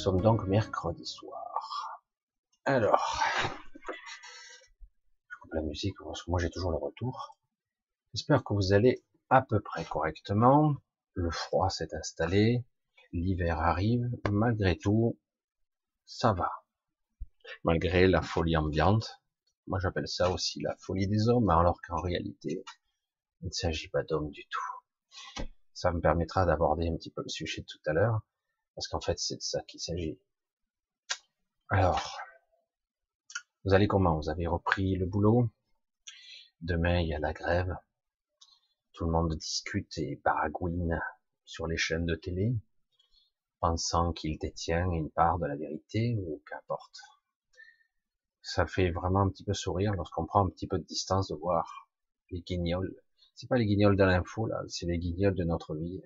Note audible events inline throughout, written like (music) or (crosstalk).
sommes donc mercredi soir. Alors, je coupe la musique parce que moi j'ai toujours le retour. J'espère que vous allez à peu près correctement. Le froid s'est installé, l'hiver arrive. Malgré tout, ça va. Malgré la folie ambiante, moi, j'appelle ça aussi la folie des hommes, alors qu'en réalité, il ne s'agit pas d'hommes du tout. Ça me permettra d'aborder un petit peu le sujet de tout à l'heure, parce qu'en fait, c'est de ça qu'il s'agit. Alors, vous allez comment? Vous avez repris le boulot? Demain, il y a la grève. Tout le monde discute et baragouine sur les chaînes de télé, pensant qu'il détient une part de la vérité, ou qu'importe ça fait vraiment un petit peu sourire lorsqu'on prend un petit peu de distance de voir les guignols. C'est pas les guignols de l'info là, c'est les guignols de notre vie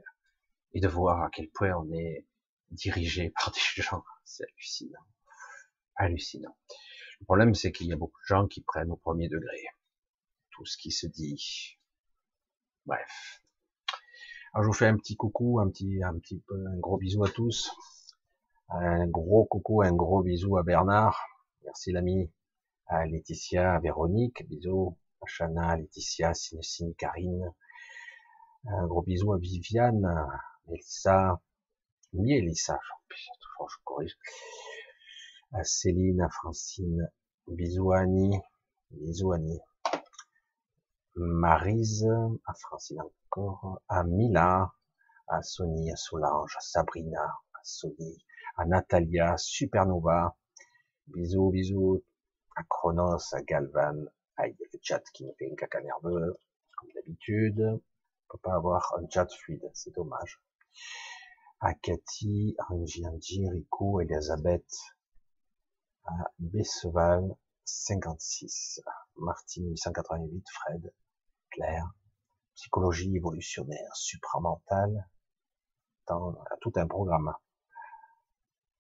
et de voir à quel point on est dirigé par (laughs) des gens, c'est hallucinant, hallucinant. Le problème c'est qu'il y a beaucoup de gens qui prennent au premier degré tout ce qui se dit. Bref. Alors je vous fais un petit coucou, un petit, un petit peu, un gros bisou à tous. Un gros coucou, un gros bisou à Bernard Merci l'ami. À Laetitia, à Véronique, bisous. À Chana, Laetitia, Sinusine, Karine. Un gros bisou à Viviane, à Elissa, Elissa, toujours je corrige. À Céline, à Francine, bisous à Annie, bisous Annie. Marise, à Francine encore, à Mila, à Sony, à Solange, à Sabrina, à Sony, à Natalia, Supernova, Bisous, bisous à Chronos, à Galvan. Ah, il y a le chat qui me fait une caca nerveux, comme d'habitude. On peut pas avoir un chat fluide, c'est dommage. À Cathy, Angie, Rico, Elisabeth, à Besseval, 56, Martine, 888, Fred, Claire, psychologie évolutionnaire, supramentale, tout un programme.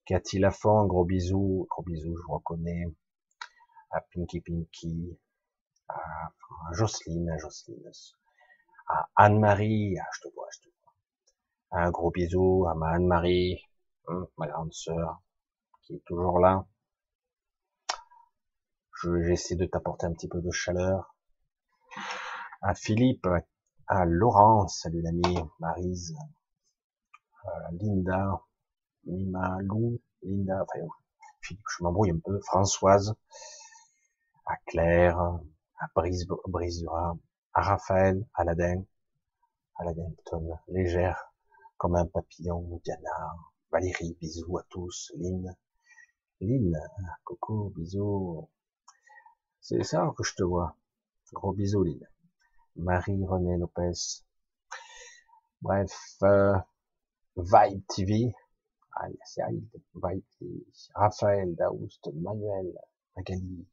Cathy Lafont, gros bisou, gros bisou, je vous reconnais. À Pinky Pinky, à Jocelyne, à Jocelyne, à Anne-Marie, ah, je te vois, je te vois. Un gros bisou à ma Anne-Marie, hein, ma grande sœur, qui est toujours là. J'essaie de t'apporter un petit peu de chaleur. À Philippe, à Laurence, salut l'ami, Marise, Linda, Mima, Lou, Linda, enfin, je m'embrouille un peu, Françoise, à Claire, à Brise, Brisura, à Raphaël, à Aladin, Aladin légère comme un papillon, Diana, Valérie, bisous à tous, Lynn, Lynn, coucou, bisous, c'est ça que je te vois, gros bisous Lynn, Marie-Renée Lopez, bref, euh, Vibe TV, Raphaël, Daoust, Manuel, Magali,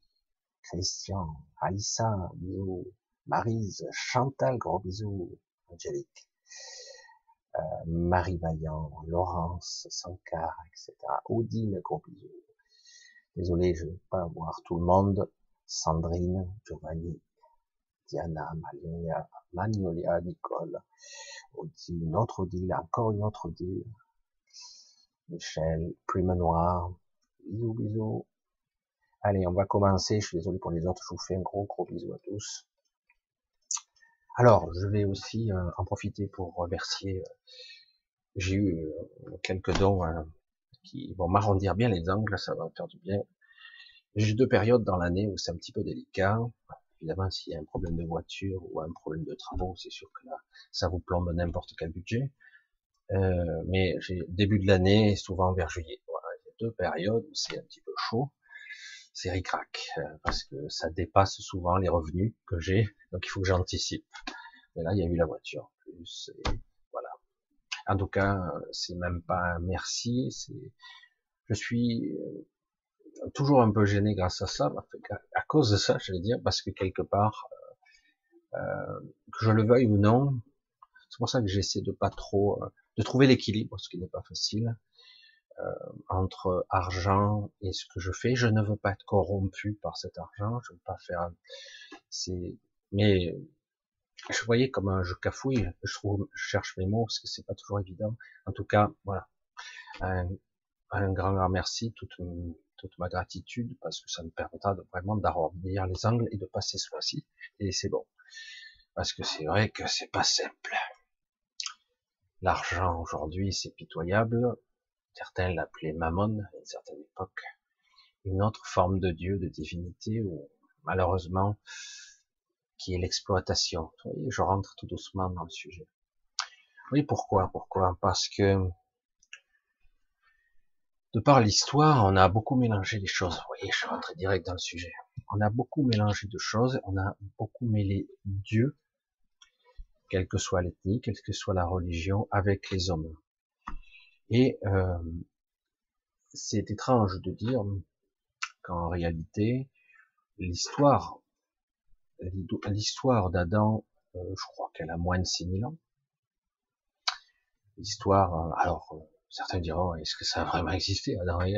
Christian, Alissa, bisous, Marise, Chantal, gros bisous, Angélique, Marie Vaillant, Laurence, Sankar, etc. Odile, gros bisous. Désolé, je ne vais pas voir tout le monde. Sandrine, Giovanni, Diana, Magnolia, Magnolia, Nicole, Odile, une autre Odile, encore une autre Odile, Michel, Plume Noire, bisous, bisous. Allez, on va commencer, je suis désolé pour les autres, je vous fais un gros, gros bisou à tous. Alors, je vais aussi euh, en profiter pour remercier, euh, j'ai eu euh, quelques dons hein, qui vont m'arrondir bien les angles, ça va me faire du bien. J'ai deux périodes dans l'année où c'est un petit peu délicat. Évidemment, s'il y a un problème de voiture ou un problème de travaux, c'est sûr que là, ça vous plombe n'importe quel budget. Mais début de l'année, souvent vers juillet. Voilà, il y a deux périodes où c'est un petit peu chaud. C'est ricrac, euh, parce que ça dépasse souvent les revenus que j'ai, donc il faut que j'anticipe. Mais là, il y a eu la voiture plus, et voilà. En tout cas, c'est même pas un merci, c'est, je suis euh, toujours un peu gêné grâce à ça, à cause de ça, je vais dire, parce que quelque part, euh, que je le veuille ou non, c'est pour ça que j'essaie de pas trop de trouver l'équilibre, ce qui n'est pas facile, entre argent et ce que je fais. Je ne veux pas être corrompu par cet argent, je veux pas faire. C'est, mais je voyais comme un jeu cafouille, je trouve, je cherche mes mots parce que c'est pas toujours évident. En tout cas, voilà. Un, grand, grand merci, toute, toute ma gratitude parce que ça me permettra de, vraiment d'arrondir les angles et de passer ce mois-ci. Et c'est bon. Parce que c'est vrai que c'est pas simple. L'argent aujourd'hui, c'est pitoyable. Certains l'appelaient Mammon à une certaine époque. Une autre forme de Dieu, de divinité, ou malheureusement, qui est l'exploitation. je rentre tout doucement dans le sujet. Oui, pourquoi Pourquoi? Parce que de par l'histoire, on a beaucoup mélangé les choses. Vous voyez, je rentre direct dans le sujet. On a beaucoup mélangé de choses, on a beaucoup mêlé Dieu, quelle que soit l'ethnie, quelle que soit la religion, avec les hommes. Et euh, c'est étrange de dire qu'en réalité, l'histoire l'histoire d'Adam, euh, je crois qu'elle a moins de 6000 ans. L'histoire, euh, alors certains diront, est-ce que ça a vraiment existé Adam et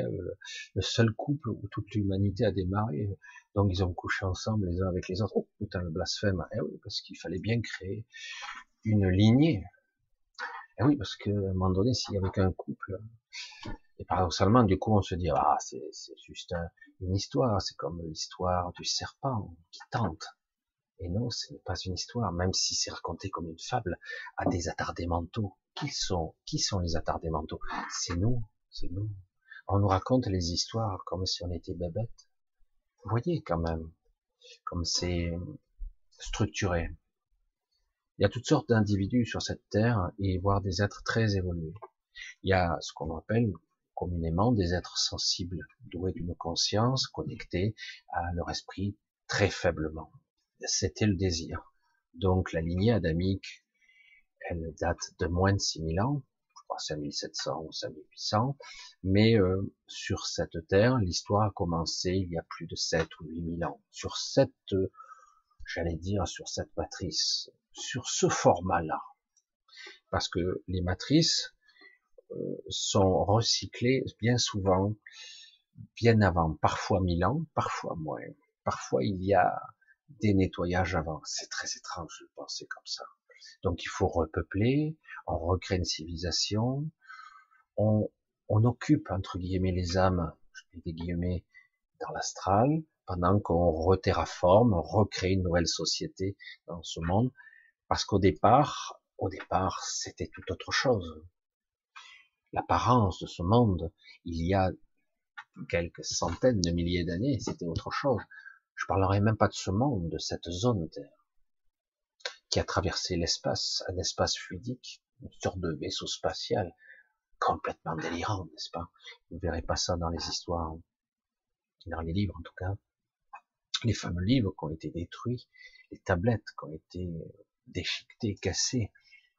le seul couple où toute l'humanité a démarré, donc ils ont couché ensemble les uns avec les autres. Oh putain, le blasphème, eh oui, parce qu'il fallait bien créer une lignée. Eh oui, parce que à un moment donné, s'il y avait qu'un couple, et paradoxalement, du coup, on se dit, ah, c'est juste une histoire, c'est comme l'histoire du serpent qui tente. Et non, ce n'est pas une histoire, même si c'est raconté comme une fable, à des attardés mentaux. Qui sont, qui sont les attardés mentaux C'est nous, c'est nous. On nous raconte les histoires comme si on était bébêtes. Vous voyez quand même, comme c'est structuré. Il y a toutes sortes d'individus sur cette terre et voire des êtres très évolués. Il y a ce qu'on appelle communément des êtres sensibles, doués d'une conscience, connectés à leur esprit très faiblement c'était le désir. Donc la lignée adamique, elle date de moins de 6000 ans, je crois 5700 ou 5800, mais euh, sur cette terre, l'histoire a commencé il y a plus de 7 ou 8000 ans. Sur cette, j'allais dire, sur cette matrice, sur ce format-là. Parce que les matrices euh, sont recyclées bien souvent, bien avant, parfois 1000 ans, parfois moins. Parfois il y a des nettoyages avant. C'est très étrange de penser comme ça. Donc il faut repeupler, on recrée une civilisation, on, on occupe entre guillemets les âmes, je mets des guillemets, dans l'astral, pendant qu'on reterraforme, recrée une nouvelle société dans ce monde, parce qu'au départ, au départ, c'était tout autre chose. L'apparence de ce monde, il y a quelques centaines de milliers d'années, c'était autre chose. Je parlerai même pas de ce monde, de cette zone Terre, qui a traversé l'espace, un espace fluidique, une sorte de vaisseau spatial, complètement délirant, n'est-ce pas? Vous ne verrez pas ça dans les histoires, dans les livres en tout cas. Les fameux livres qui ont été détruits, les tablettes qui ont été déchiquetées, cassées,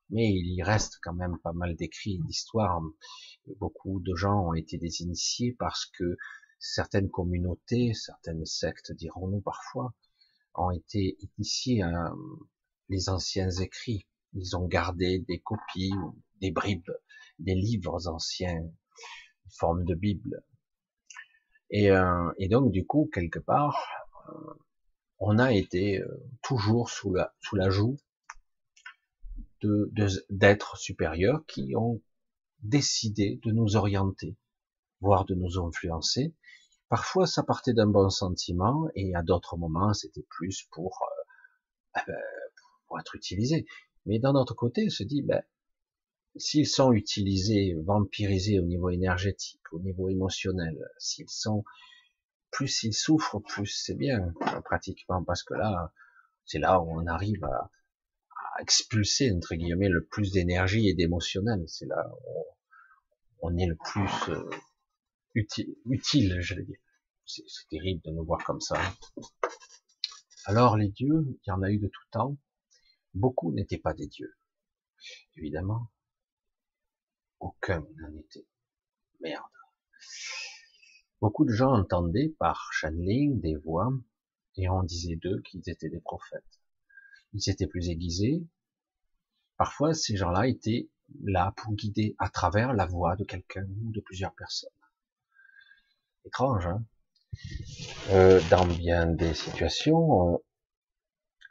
mais il y reste quand même pas mal d'écrits d'histoires. Beaucoup de gens ont été désinitiés parce que certaines communautés, certaines sectes, dirons-nous parfois, ont été initiées à les anciens écrits. Ils ont gardé des copies, des bribes, des livres anciens, forme de Bible. Et, euh, et, donc, du coup, quelque part, euh, on a été euh, toujours sous la, sous la joue de, d'êtres supérieurs qui ont décidé de nous orienter, voire de nous influencer, Parfois, ça partait d'un bon sentiment, et à d'autres moments, c'était plus pour, euh, eh ben, pour être utilisé. Mais d'un autre côté, on se dit, ben, s'ils sont utilisés, vampirisés au niveau énergétique, au niveau émotionnel, s'ils sont, plus ils souffrent, plus c'est bien, pratiquement, parce que là, c'est là où on arrive à, expulser, entre guillemets, le plus d'énergie et d'émotionnel. C'est là où on est le plus euh, utile, je veux dire. C'est terrible de nous voir comme ça. Alors les dieux, il y en a eu de tout temps. Beaucoup n'étaient pas des dieux. Évidemment, aucun n'en était. Merde. Beaucoup de gens entendaient par channeling des voix et on disait d'eux qu'ils étaient des prophètes. Ils étaient plus aiguisés. Parfois, ces gens-là étaient là pour guider à travers la voix de quelqu'un ou de plusieurs personnes. Étrange, hein? Euh, Dans bien des situations,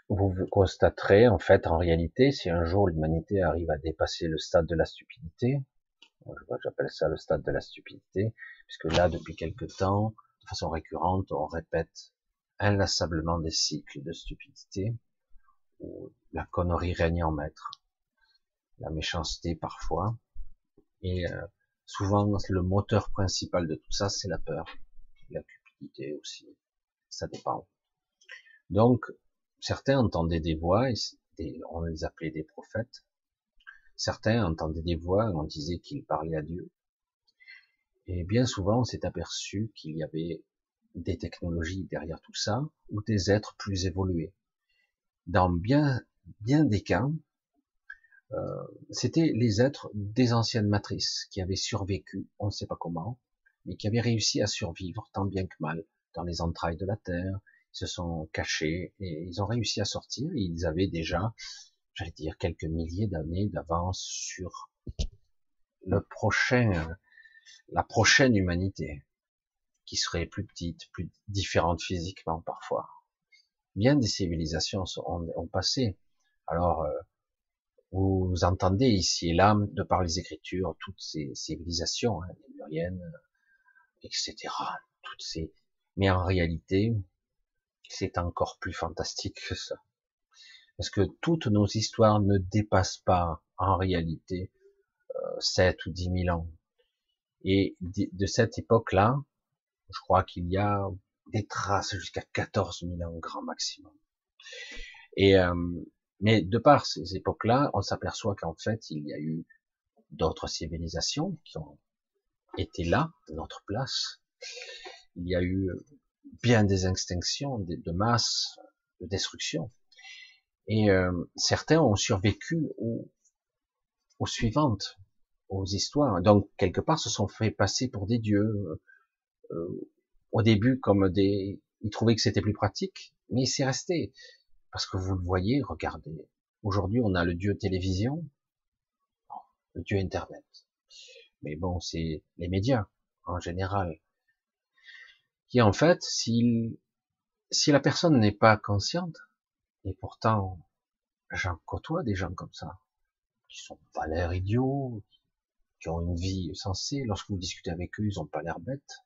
vous constaterez, en fait, en réalité, si un jour l'humanité arrive à dépasser le stade de la stupidité, j'appelle ça le stade de la stupidité, puisque là, depuis quelque temps, de façon récurrente, on répète inlassablement des cycles de stupidité, où la connerie règne en maître, la méchanceté parfois, et euh, souvent le moteur principal de tout ça, c'est la peur, la cupidité aussi, ça dépend. Donc, certains entendaient des voix, on les appelait des prophètes. Certains entendaient des voix, on disait qu'ils parlaient à Dieu. Et bien souvent, on s'est aperçu qu'il y avait des technologies derrière tout ça, ou des êtres plus évolués. Dans bien, bien des cas, euh, c'était les êtres des anciennes matrices qui avaient survécu, on ne sait pas comment, mais qui avaient réussi à survivre tant bien que mal dans les entrailles de la Terre, se sont cachés et ils ont réussi à sortir. ils avaient déjà, j'allais dire, quelques milliers d'années d'avance sur le prochain, la prochaine humanité, qui serait plus petite, plus différente physiquement parfois. Bien des civilisations ont, passé. Alors, euh, vous entendez ici et là, de par les écritures, toutes ces civilisations, hein, les etc. Toutes ces, mais en réalité, c'est encore plus fantastique que ça. Parce que toutes nos histoires ne dépassent pas, en réalité, euh, 7 ou 10 000 ans. Et de cette époque-là, je crois qu'il y a des traces jusqu'à 14 000 ans grand maximum. Et euh, mais de par ces époques-là, on s'aperçoit qu'en fait, il y a eu d'autres civilisations qui ont été là, de notre place. Il y a eu bien des extinctions de, masse, de destruction. Et euh, certains ont survécu aux, aux, suivantes, aux histoires. Donc quelque part, se sont fait passer pour des dieux. Euh, au début, comme des, ils trouvaient que c'était plus pratique, mais c'est resté parce que vous le voyez. Regardez, aujourd'hui, on a le dieu télévision, le dieu internet. Mais bon, c'est les médias en général qui en fait, si, si la personne n'est pas consciente, et pourtant, j'en côtoie des gens comme ça, qui sont pas l'air idiots, qui ont une vie sensée, lorsque vous discutez avec eux, ils ont pas l'air bêtes,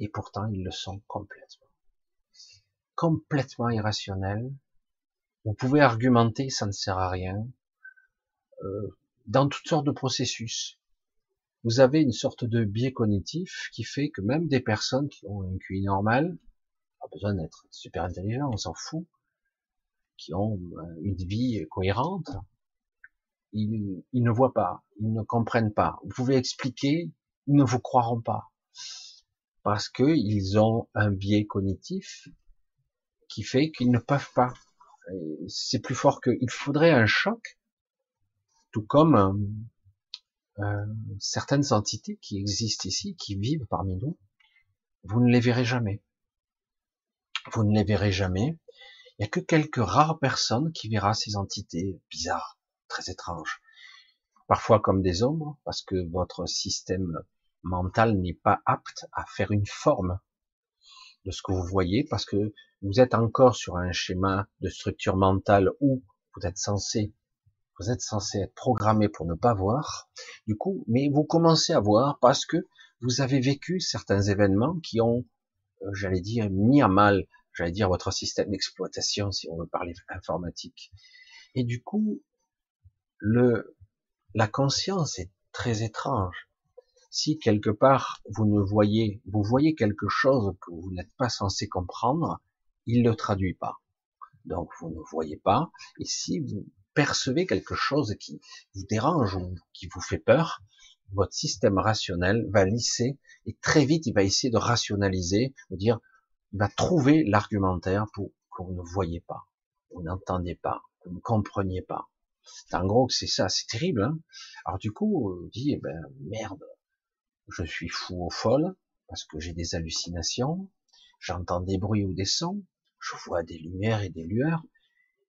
et pourtant ils le sont complètement. Complètement irrationnels. Vous pouvez argumenter, ça ne sert à rien. Euh, dans toutes sortes de processus vous avez une sorte de biais cognitif qui fait que même des personnes qui ont un QI normal, pas besoin d'être super intelligent, on s'en fout, qui ont euh, une vie cohérente, ils, ne voient pas, ils ne comprennent pas. Vous pouvez expliquer, ils ne vous croiront pas. Parce qu'ils ont un biais cognitif qui fait qu'ils ne peuvent pas. C'est plus fort qu'il faudrait un choc, tout comme euh, certaines entités qui existent ici, qui vivent parmi nous, vous ne les verrez jamais. Vous ne les verrez jamais. Il n'y a que quelques rares personnes qui verra ces entités bizarres, très étranges. Parfois comme des ombres, parce que votre système mental n'est pas apte à faire une forme de ce que vous voyez, parce que vous êtes encore sur un schéma de structure mentale où vous êtes censé vous êtes censé être programmé pour ne pas voir, du coup, mais vous commencez à voir parce que vous avez vécu certains événements qui ont, euh, j'allais dire, mis à mal, j'allais dire, votre système d'exploitation, si on veut parler informatique. Et du coup, le, la conscience est très étrange. Si quelque part vous ne voyez, vous voyez quelque chose que vous n'êtes pas censé comprendre, il ne le traduit pas. Donc vous ne voyez pas. Et si vous percevez quelque chose qui vous dérange ou qui vous fait peur, votre système rationnel va lisser et très vite il va essayer de rationaliser, vous dire, il va trouver l'argumentaire pour que vous ne voyez pas, vous n'entendez pas, vous ne compreniez pas. En gros, c'est ça, c'est terrible. Hein Alors du coup, on dit, eh ben merde, je suis fou ou folle parce que j'ai des hallucinations, j'entends des bruits ou des sons, je vois des lumières et des lueurs,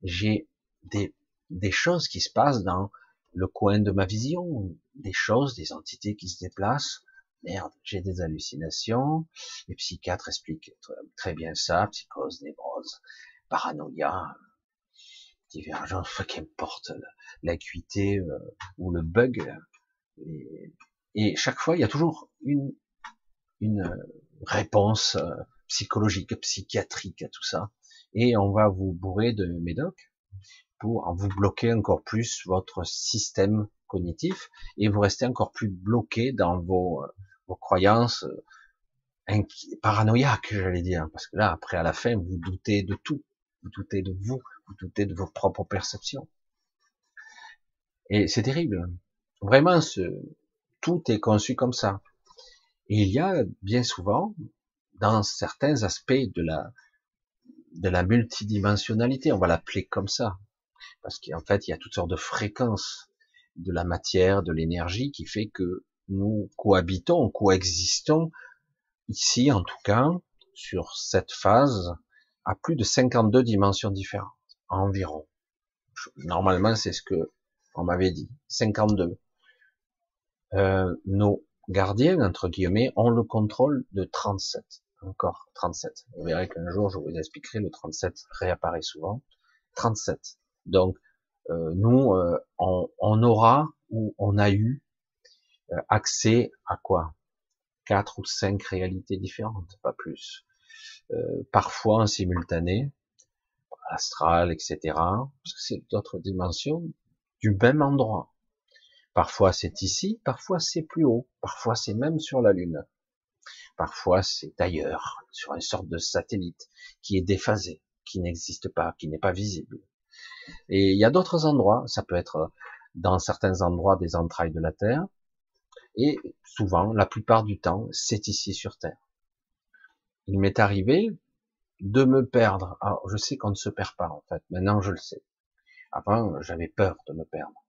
j'ai des des choses qui se passent dans le coin de ma vision, des choses, des entités qui se déplacent. Merde, j'ai des hallucinations. Les psychiatres expliquent très bien ça, psychose, névrose, paranoïa. divergence, (laughs) qu'importe l'acuité euh, ou le bug. Et, chaque fois, il y a toujours une, une réponse euh, psychologique, psychiatrique à tout ça. Et on va vous bourrer de médoc pour vous bloquer encore plus votre système cognitif et vous restez encore plus bloqué dans vos, vos croyances paranoïaques, j'allais dire. Parce que là, après, à la fin, vous doutez de tout. Vous doutez de vous, vous doutez de vos propres perceptions. Et c'est terrible. Vraiment, ce, tout est conçu comme ça. Et il y a bien souvent, dans certains aspects de la, de la multidimensionnalité, on va l'appeler comme ça, parce qu'en fait, il y a toutes sortes de fréquences de la matière, de l'énergie, qui fait que nous cohabitons, coexistons, ici en tout cas, sur cette phase, à plus de 52 dimensions différentes, environ. Normalement, c'est ce que on m'avait dit, 52. Euh, nos gardiens, entre guillemets, ont le contrôle de 37. Encore 37. Vous verrez qu'un jour, je vous expliquerai, le 37 réapparaît souvent. 37. Donc, euh, nous, euh, on, on, aura ou on a eu euh, accès à quoi? Quatre ou cinq réalités différentes, pas plus. Euh, parfois en simultané, astral, etc. Parce que c'est d'autres dimensions du même endroit. Parfois c'est ici, parfois c'est plus haut, parfois c'est même sur la Lune. Parfois c'est ailleurs, sur une sorte de satellite qui est déphasé, qui n'existe pas, qui n'est pas visible. Et il y a d'autres endroits, ça peut être dans certains endroits des entrailles de la Terre, et souvent, la plupart du temps, c'est ici sur Terre il m'est arrivé de me perdre. Alors, je sais qu'on ne se perd pas, en fait. Maintenant, je le sais. Avant, j'avais peur de me perdre.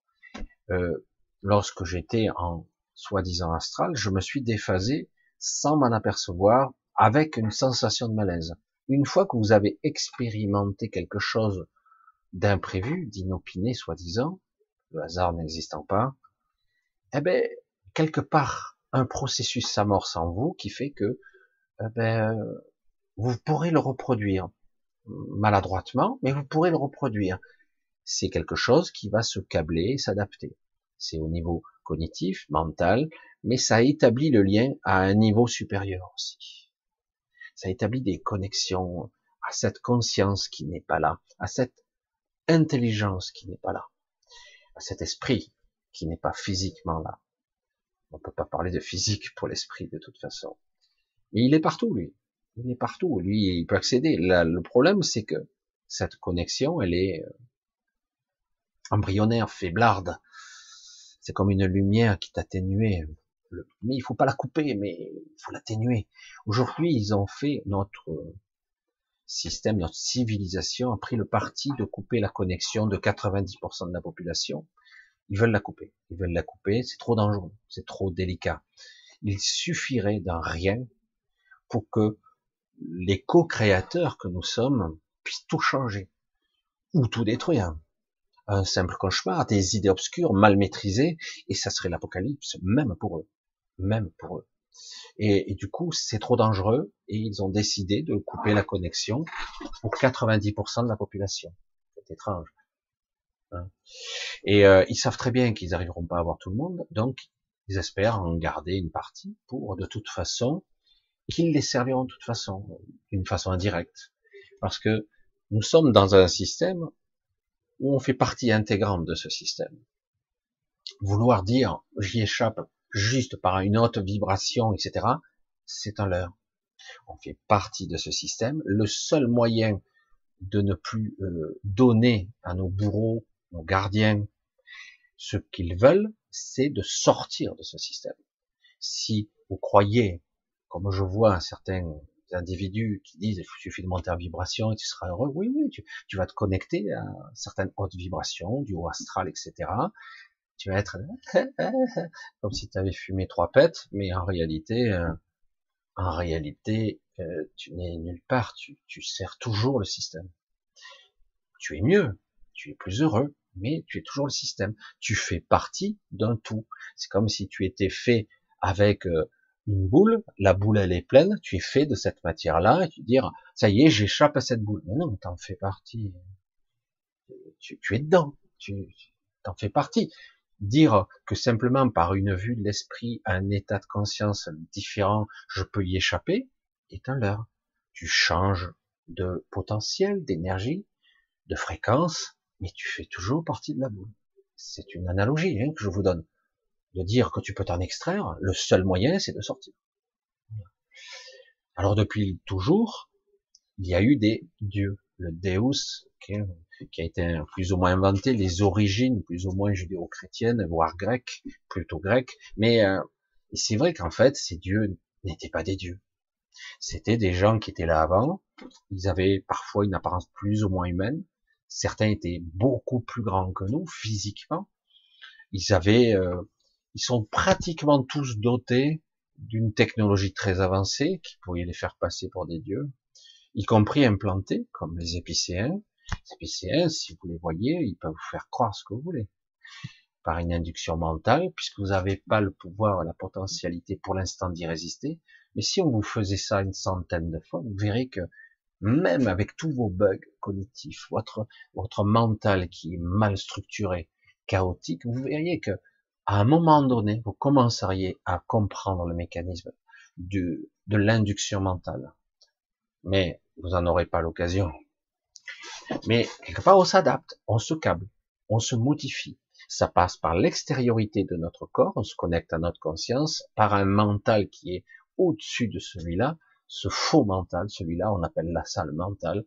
Euh, lorsque j'étais en soi-disant astral, je me suis déphasé sans m'en apercevoir, avec une sensation de malaise. Une fois que vous avez expérimenté quelque chose d'imprévu, d'inopiné, soi-disant, le hasard n'existant pas, eh ben, quelque part, un processus s'amorce en vous qui fait que eh ben, vous pourrez le reproduire maladroitement, mais vous pourrez le reproduire. C'est quelque chose qui va se câbler, s'adapter. C'est au niveau cognitif, mental, mais ça établit le lien à un niveau supérieur aussi. Ça établit des connexions à cette conscience qui n'est pas là, à cette intelligence qui n'est pas là, à cet esprit qui n'est pas physiquement là. On peut pas parler de physique pour l'esprit de toute façon. Mais il est partout, lui. Il est partout. Lui, il peut accéder. le problème, c'est que cette connexion, elle est euh, embryonnaire, faiblarde. C'est comme une lumière qui t'atténuait. Mais il faut pas la couper, mais il faut l'atténuer. Aujourd'hui, ils ont fait notre système, notre civilisation a pris le parti de couper la connexion de 90% de la population. Ils veulent la couper. Ils veulent la couper. C'est trop dangereux. C'est trop délicat. Il suffirait d'un rien pour que les co-créateurs que nous sommes puissent tout changer ou tout détruire. Un simple cauchemar, des idées obscures, mal maîtrisées, et ça serait l'apocalypse, même pour eux, même pour eux. Et, du coup, c'est trop dangereux, et ils ont décidé de couper la connexion pour 90% de la population. C'est étrange. Hein. et euh, ils savent très bien qu'ils n'arriveront pas à avoir tout le monde, donc ils espèrent en garder une partie pour, de toute façon, qu'ils les serviront de toute façon, d'une façon indirecte. Parce que nous sommes dans un système où on fait partie intégrante de ce système. Vouloir dire j'y échappe juste par une haute vibration, etc., c'est un leurre. On fait partie de ce système. Le seul moyen de ne plus euh, donner à nos bourreaux, nos gardiens, ce qu'ils veulent, c'est de sortir de ce système. Si vous croyez comme je vois certains individus qui disent il suffit de monter en vibration et tu seras heureux. Oui, oui, tu, vas te connecter à certaines hautes vibrations, du haut astral, etc. Tu vas être (laughs) comme si tu avais fumé trois pètes, mais en réalité, euh, en réalité, euh, tu n'es nulle part. Tu, tu sers toujours le système. Tu es mieux, tu es plus heureux, mais tu es toujours le système. Tu fais partie d'un tout. C'est comme si tu étais fait avec euh, une boule, la boule elle est pleine, tu es fait de cette matière-là, et tu dis, ça y est, j'échappe à cette boule. Mais non, t'en fais partie. tu, es dedans, tu t'en fais partie. Dire que simplement par une vue de l'esprit, un état de conscience différent, je peux y échapper, est un leurre. Tu changes de potentiel, d'énergie, de fréquence, mais tu fais toujours partie de la boule. C'est une analogie hein, que je vous donne. De dire que tu peux t'en extraire, le seul moyen, c'est de sortir. Alors depuis toujours, il y a eu des dieux. Le Deus, qui, a été plus ou moins inventé, les origines plus ou moins judéo-chrétiennes, voire grecques, plutôt grecques. Mais euh, c'est vrai qu'en fait, ces dieux n'étaient pas des dieux. C'était des gens qui étaient là avant. Ils avaient parfois une apparence plus ou moins humaine. Certains étaient beaucoup plus grands que nous physiquement. Ils avaient, euh, ils sont pratiquement tous dotés d'une technologie très avancée qui pourrait les faire passer pour des dieux, y compris implantés comme les épicéens. Les épicéens, si vous les voyez, ils peuvent vous faire croire ce que vous voulez par une induction mentale, puisque vous n'avez pas le pouvoir, la potentialité pour l'instant d'y résister. Mais si on vous faisait ça une centaine de fois, vous verrez que même avec tous vos bugs cognitifs, votre, votre mental qui est mal structuré, chaotique, vous verriez que à un moment donné, vous commenceriez à comprendre le mécanisme de l'induction mentale. Mais vous n'en aurez pas l'occasion. Mais quelque part, on s'adapte, on se câble, on se modifie. Ça passe par l'extériorité de notre corps, on se connecte à notre conscience, par un mental qui est au-dessus de celui-là, ce faux mental, celui-là, on appelle la salle mentale,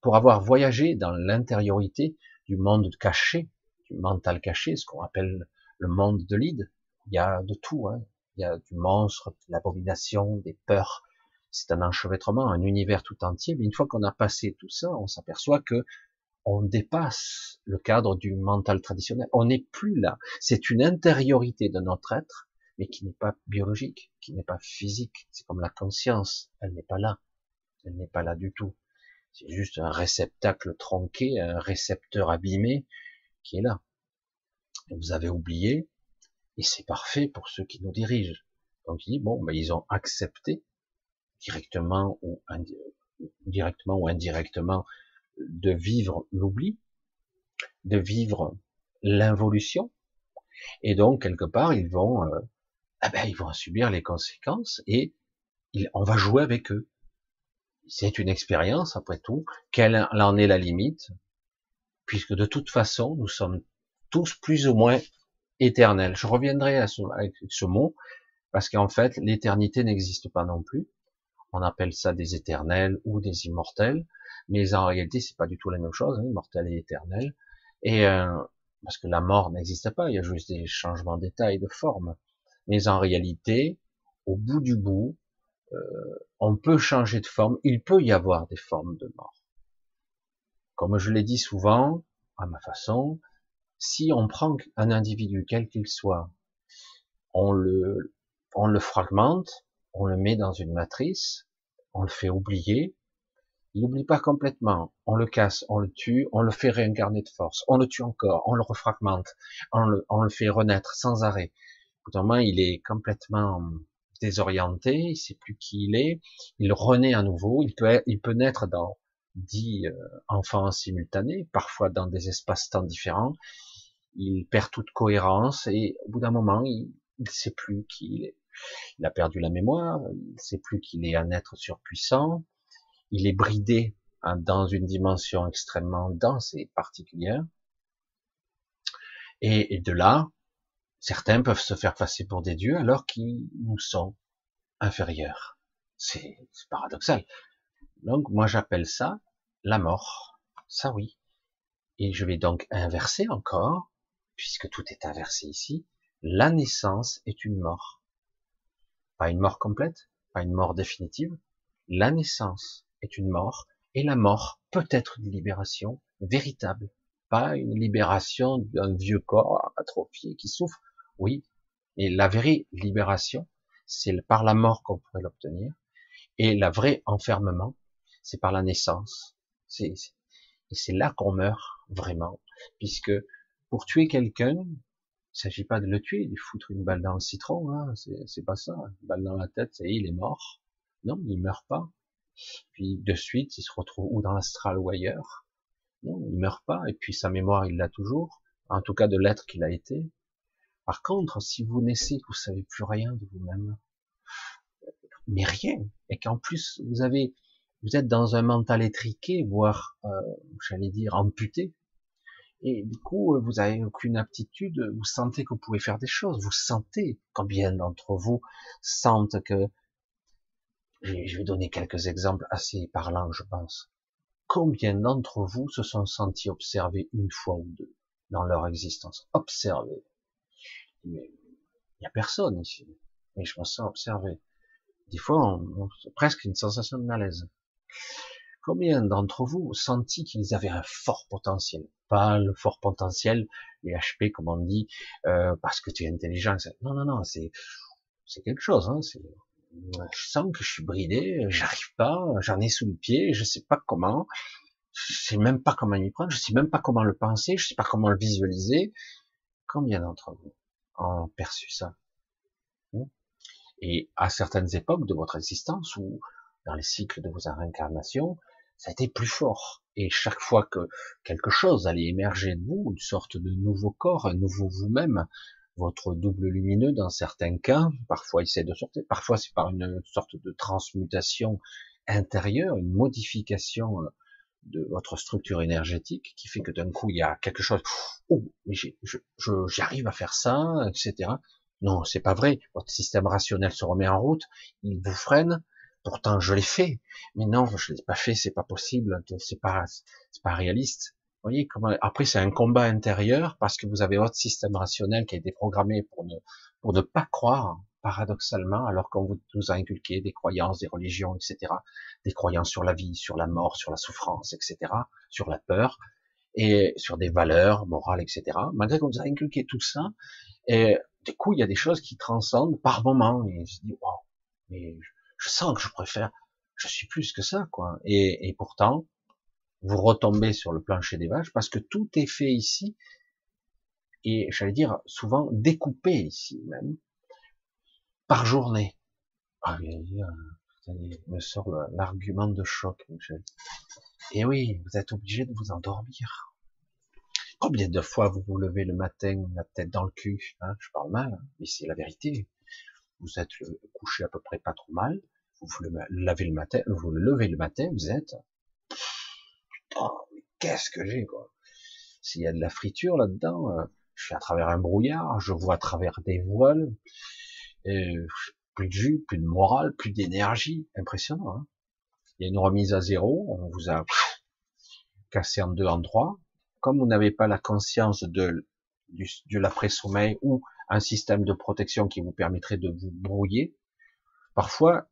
pour avoir voyagé dans l'intériorité du monde caché, du mental caché, ce qu'on appelle le monde de l'ide. Il y a de tout, hein. il y a du monstre, de l'abomination, des peurs. C'est un enchevêtrement, un univers tout entier. Mais une fois qu'on a passé tout ça, on s'aperçoit que on dépasse le cadre du mental traditionnel. On n'est plus là. C'est une intériorité de notre être, mais qui n'est pas biologique, qui n'est pas physique. C'est comme la conscience. Elle n'est pas là. Elle n'est pas là du tout. C'est juste un réceptacle tronqué, un récepteur abîmé qui est là vous avez oublié, et c'est parfait pour ceux qui nous dirigent. Donc il dit, bon, ben, ils ont accepté, directement ou, ou indirectement, de vivre l'oubli, de vivre l'involution, et donc quelque part ils vont, euh, ah ben, ils vont subir les conséquences et on va jouer avec eux. C'est une expérience après tout. Quelle en est la limite? Puisque de toute façon, nous sommes tous plus ou moins éternels. Je reviendrai à ce, avec ce mot, parce qu'en fait, l'éternité n'existe pas non plus. On appelle ça des éternels ou des immortels, mais en réalité, c'est pas du tout la même chose, hein, immortel et éternel. Et euh, parce que la mort n'existe pas, il y a juste des changements d'état et de forme. Mais en réalité, au bout du bout, euh, on peut changer de forme. Il peut y avoir des formes de mort. Comme je l'ai dit souvent, à ma façon, si on prend un individu, quel qu'il soit, on le, on le fragmente, on le met dans une matrice, on le fait oublier, il n'oublie pas complètement, on le casse, on le tue, on le fait réincarner de force, on le tue encore, on le refragmente, on le, on le fait renaître sans arrêt. Au il est complètement désorienté, il sait plus qui il est, il renaît à nouveau, il peut, il peut naître dans dix euh, enfants simultanés, parfois dans des espaces-temps différents, il perd toute cohérence et au bout d'un moment, il ne sait plus qui il est. Il a perdu la mémoire, il sait plus qu'il est un être surpuissant, il est bridé hein, dans une dimension extrêmement dense et particulière. Et, de là, certains peuvent se faire passer pour des dieux alors qu'ils nous sont inférieurs. C'est paradoxal. Donc moi j'appelle ça la mort. Ça oui. Et je vais donc inverser encore puisque tout est inversé ici, la naissance est une mort. Pas une mort complète, pas une mort définitive. La naissance est une mort, et la mort peut être une libération véritable, pas une libération d'un vieux corps atrophié qui souffre. Oui, et la vraie libération, c'est par la mort qu'on pourrait l'obtenir, et la vraie enfermement, c'est par la naissance. et c'est là qu'on meurt vraiment, puisque pour tuer quelqu'un, il s'agit pas de le tuer, de foutre une balle dans le citron, hein, c'est pas ça. Une balle dans la tête, ça y est, il est mort. Non, il meurt pas. Puis de suite, il se retrouve ou dans l'astral ou ailleurs. Non, il meurt pas, et puis sa mémoire, il l'a toujours, en tout cas de l'être qu'il a été. Par contre, si vous naissez, que vous savez plus rien de vous-même, mais rien, et qu'en plus vous avez, vous êtes dans un mental étriqué, voire, euh, j'allais dire, amputé, et du coup, vous avez aucune aptitude, vous sentez que vous pouvez faire des choses, vous sentez, combien d'entre vous sentent que, je vais donner quelques exemples assez parlants, je pense. Combien d'entre vous se sont sentis observés une fois ou deux dans leur existence? Observés. Mais il n'y a personne ici. Mais je me sens observé. Des fois, on, presque une sensation de malaise. Combien d'entre vous ont senti qu'ils avaient un fort potentiel? Pas le fort potentiel, les HP comme on dit, euh, parce que tu es intelligent. Non, non, non, c'est c'est quelque chose. Hein, je sens que je suis bridé, j'arrive pas, j'en ai sous le pied, je sais pas comment, je sais même pas comment m'y prendre, je sais même pas comment le penser, je sais pas comment le visualiser. Combien d'entre vous ont perçu ça? Hmm? Et à certaines époques de votre existence ou dans les cycles de vos réincarnations, ça a été plus fort. Et chaque fois que quelque chose allait émerger de vous, une sorte de nouveau corps, un nouveau vous-même, votre double lumineux dans certains cas, parfois il essaie de sortir, parfois c'est par une sorte de transmutation intérieure, une modification euh, de votre structure énergétique qui fait que d'un coup il y a quelque chose, oh, mais j'arrive à faire ça, etc. Non, c'est pas vrai. Votre système rationnel se remet en route, il vous freine. Pourtant, je l'ai fait. Mais non, je l'ai pas fait, c'est pas possible, c'est pas, c'est pas réaliste voyez comment après c'est un combat intérieur parce que vous avez votre système rationnel qui a été programmé pour ne pour ne pas croire paradoxalement alors qu'on vous, nous a inculqué des croyances, des religions, etc. Des croyances sur la vie, sur la mort, sur la souffrance, etc. Sur la peur et sur des valeurs morales, etc. Malgré qu'on nous a inculqué tout ça, et du coup il y a des choses qui transcendent par moment et dis wow, mais je sens que je préfère, je suis plus que ça quoi. Et, et pourtant vous retombez sur le plancher des vaches parce que tout est fait ici et j'allais dire souvent découpé ici même par journée. Ah, il me sort l'argument de choc, Michel. Et oui, vous êtes obligé de vous endormir. Combien de fois vous vous levez le matin, la tête dans le cul hein, Je parle mal, hein, mais c'est la vérité. Vous êtes couché à peu près pas trop mal. Vous lavez le matin, vous le levez le matin, vous êtes oh, qu'est-ce que j'ai, quoi? S'il y a de la friture là-dedans, euh, je suis à travers un brouillard, je vois à travers des voiles, plus de jus, plus de morale, plus d'énergie, impressionnant. Hein? Il y a une remise à zéro, on vous a cassé en deux, en trois. Comme vous n'avez pas la conscience de, de l'après-sommeil ou un système de protection qui vous permettrait de vous brouiller, parfois,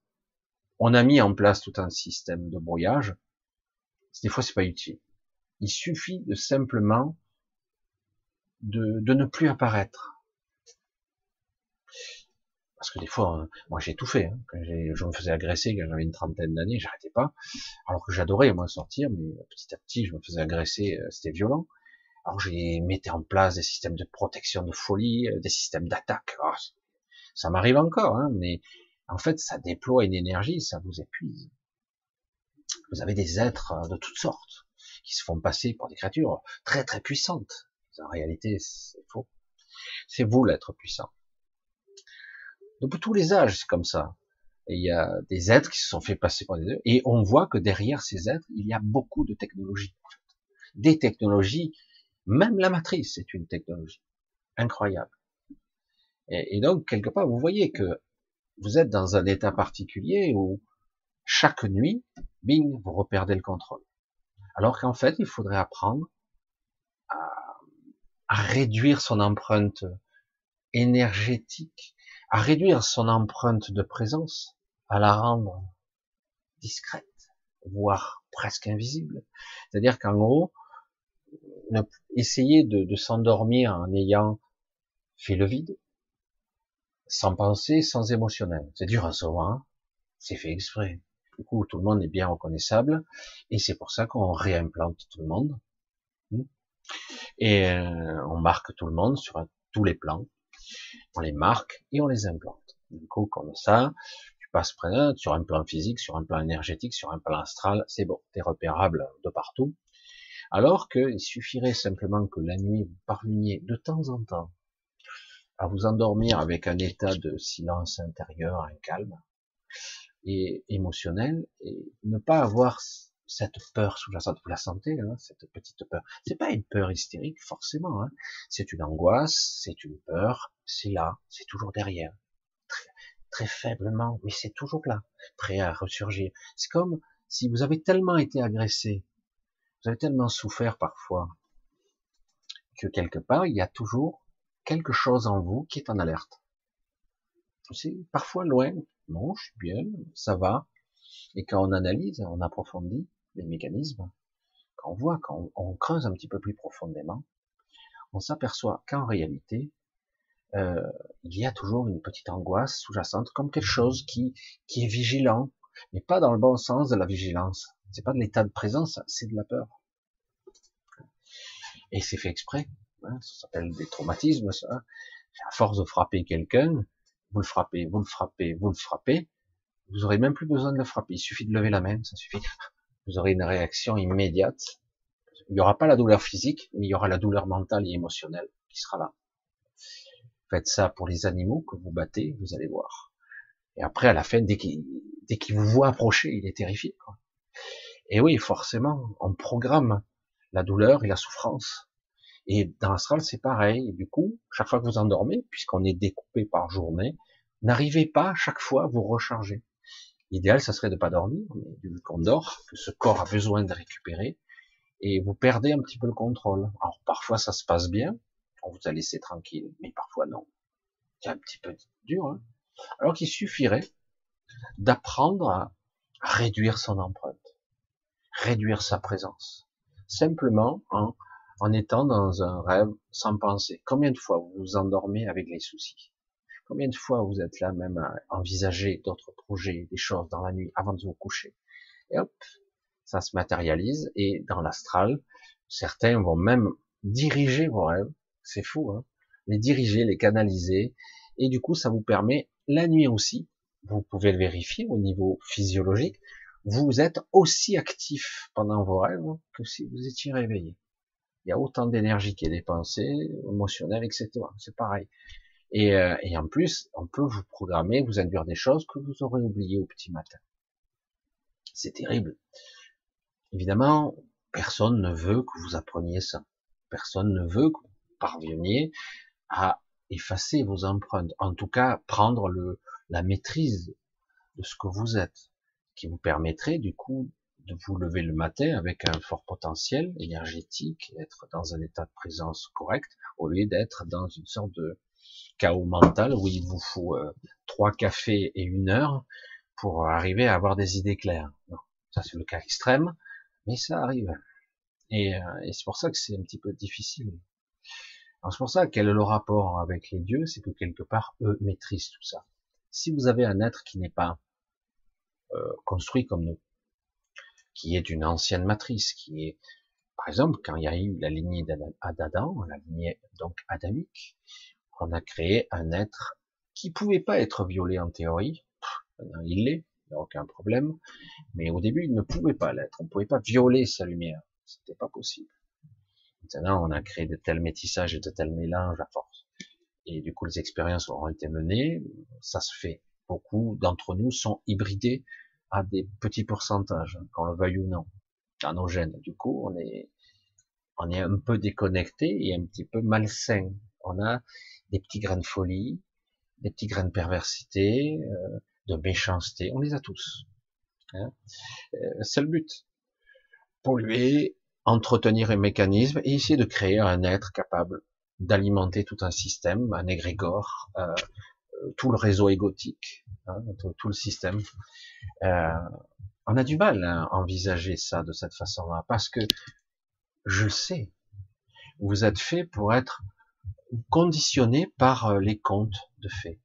on a mis en place tout un système de brouillage, des fois c'est pas utile. Il suffit de simplement de, ne plus apparaître. Parce que des fois, hein, moi j'ai tout fait. Hein. Je me faisais agresser quand j'avais une trentaine d'années, j'arrêtais pas. Alors que j'adorais moi sortir, mais petit à petit je me faisais agresser, euh, c'était violent. Alors j'ai mis en place des systèmes de protection de folie, euh, des systèmes d'attaque. Oh, ça m'arrive encore, hein, mais en fait ça déploie une énergie, ça vous épuise. Vous avez des êtres euh, de toutes sortes qui se font passer pour des créatures très très puissantes. En réalité, c'est faux. C'est vous l'être puissant. Depuis tous les âges, c'est comme ça. Il y a des êtres qui se sont fait passer pour des êtres, et on voit que derrière ces êtres, il y a beaucoup de technologies. Des technologies, même la matrice est une technologie incroyable. Et donc, quelque part, vous voyez que vous êtes dans un état particulier où chaque nuit, bing, vous reperdez le contrôle. Alors qu'en fait, il faudrait apprendre à, réduire son empreinte énergétique, à réduire son empreinte de présence, à la rendre discrète, voire presque invisible. C'est-à-dire qu'en gros, essayer de, de s'endormir en ayant fait le vide, sans penser, sans émotionnel. C'est dur à savoir, hein c'est fait exprès. Du coup, tout le monde est bien reconnaissable, et c'est pour ça qu'on réimplante tout le monde. Hmm. Et euh, on marque tout le monde sur tous les plans. On les marque et on les implante. Du coup, comme ça, tu passes sur un plan physique, sur un plan énergétique, sur un plan astral, c'est bon, t'es repérable de partout. Alors qu'il suffirait simplement que la nuit vous parveniez de temps en temps à vous endormir avec un état de silence intérieur, un calme et émotionnel, et ne pas avoir cette peur sous-jacente. Vous la sentez, hein, cette petite peur. C'est pas une peur hystérique forcément. Hein. C'est une angoisse, c'est une peur. C'est là, c'est toujours derrière, très, très faiblement, mais c'est toujours là, prêt à ressurgir. C'est comme si vous avez tellement été agressé, vous avez tellement souffert parfois, que quelque part il y a toujours quelque chose en vous qui est en alerte. Parfois loin. Non, je suis bien, ça va. Et quand on analyse, on approfondit, les mécanismes, quand on voit, quand on, creuse un petit peu plus profondément, on s'aperçoit qu'en réalité, euh, il y a toujours une petite angoisse sous-jacente, comme quelque chose qui, qui est vigilant, mais pas dans le bon sens de la vigilance. C'est pas de l'état de présence, c'est de la peur. Et c'est fait exprès. Hein, ça s'appelle des traumatismes, ça. À force de frapper quelqu'un, vous le frappez, vous le frappez, vous le frappez, vous aurez même plus besoin de le frapper. Il suffit de lever la main, ça suffit (laughs) vous aurez une réaction immédiate. Il n'y aura pas la douleur physique, mais il y aura la douleur mentale et émotionnelle qui sera là. Faites ça pour les animaux que vous battez, vous allez voir. Et après, à la fin, dès qu'il dès qu'il vous voit approcher, il est terrifié. Quoi. Et oui, forcément, on programme la douleur et la souffrance. Et dans l'astral, c'est pareil. Du coup, chaque fois que vous endormez, puisqu'on est découpé par journée, n'arrivez pas chaque fois à vous recharger. L'idéal, ça serait de pas dormir, mais vu qu'on dort, que ce corps a besoin de récupérer, et vous perdez un petit peu le contrôle. Alors parfois ça se passe bien, on vous a laissé tranquille, mais parfois non. C'est un petit peu dur. Hein Alors qu'il suffirait d'apprendre à réduire son empreinte, réduire sa présence, simplement en, en étant dans un rêve sans penser. Combien de fois vous vous endormez avec les soucis? Combien de fois vous êtes là même à envisager d'autres projets, des choses dans la nuit avant de vous coucher? Et hop, ça se matérialise et dans l'astral, certains vont même diriger vos rêves. C'est fou, hein? Les diriger, les canaliser et du coup, ça vous permet la nuit aussi. Vous pouvez le vérifier au niveau physiologique. Vous êtes aussi actif pendant vos rêves que si vous étiez réveillé. Il y a autant d'énergie qui est dépensée, émotionnelle, etc. C'est pareil. Et, euh, et, en plus, on peut vous programmer, vous induire des choses que vous aurez oubliées au petit matin. C'est terrible. Évidemment, personne ne veut que vous appreniez ça. Personne ne veut que vous parveniez à effacer vos empreintes. En tout cas, prendre la maîtrise de ce que vous êtes, qui vous permettrait du coup de vous lever le matin avec un fort potentiel énergétique, être dans un état de présence correct, au lieu d'être dans une sorte de, chaos mental où il vous faut euh, trois cafés et une heure pour arriver à avoir des idées claires. ça c'est le cas extrême, mais ça arrive. Et, euh, et c'est pour ça que c'est un petit peu difficile. Alors c'est pour ça quel est le rapport avec les dieux, c'est que quelque part eux maîtrisent tout ça. Si vous avez un être qui n'est pas euh, construit comme nous, qui est d'une ancienne matrice, qui est, par exemple, quand il y a eu la lignée d'Adam, la lignée donc adamique, on a créé un être qui pouvait pas être violé en théorie. Il l'est, il n'y a aucun problème. Mais au début, il ne pouvait pas l'être. On ne pouvait pas violer sa lumière. C'était pas possible. Maintenant, on a créé de tels métissages et de tels mélanges à force. Et du coup, les expériences auront été menées. Ça se fait. Beaucoup d'entre nous sont hybridés à des petits pourcentages, qu'on le veuille ou non, dans nos gènes. Du coup, on est, on est un peu déconnecté et un petit peu malsain. On a des petits grains de folie, des petits grains de perversité, euh, de méchanceté, on les a tous. Hein euh, c'est le but. Polluer, entretenir un mécanisme et essayer de créer un être capable d'alimenter tout un système, un égrégore, euh, tout le réseau égotique, hein, tout, le système. Euh, on a du mal à envisager ça de cette façon-là parce que je le sais, vous êtes fait pour être conditionné par euh, les contes de fées.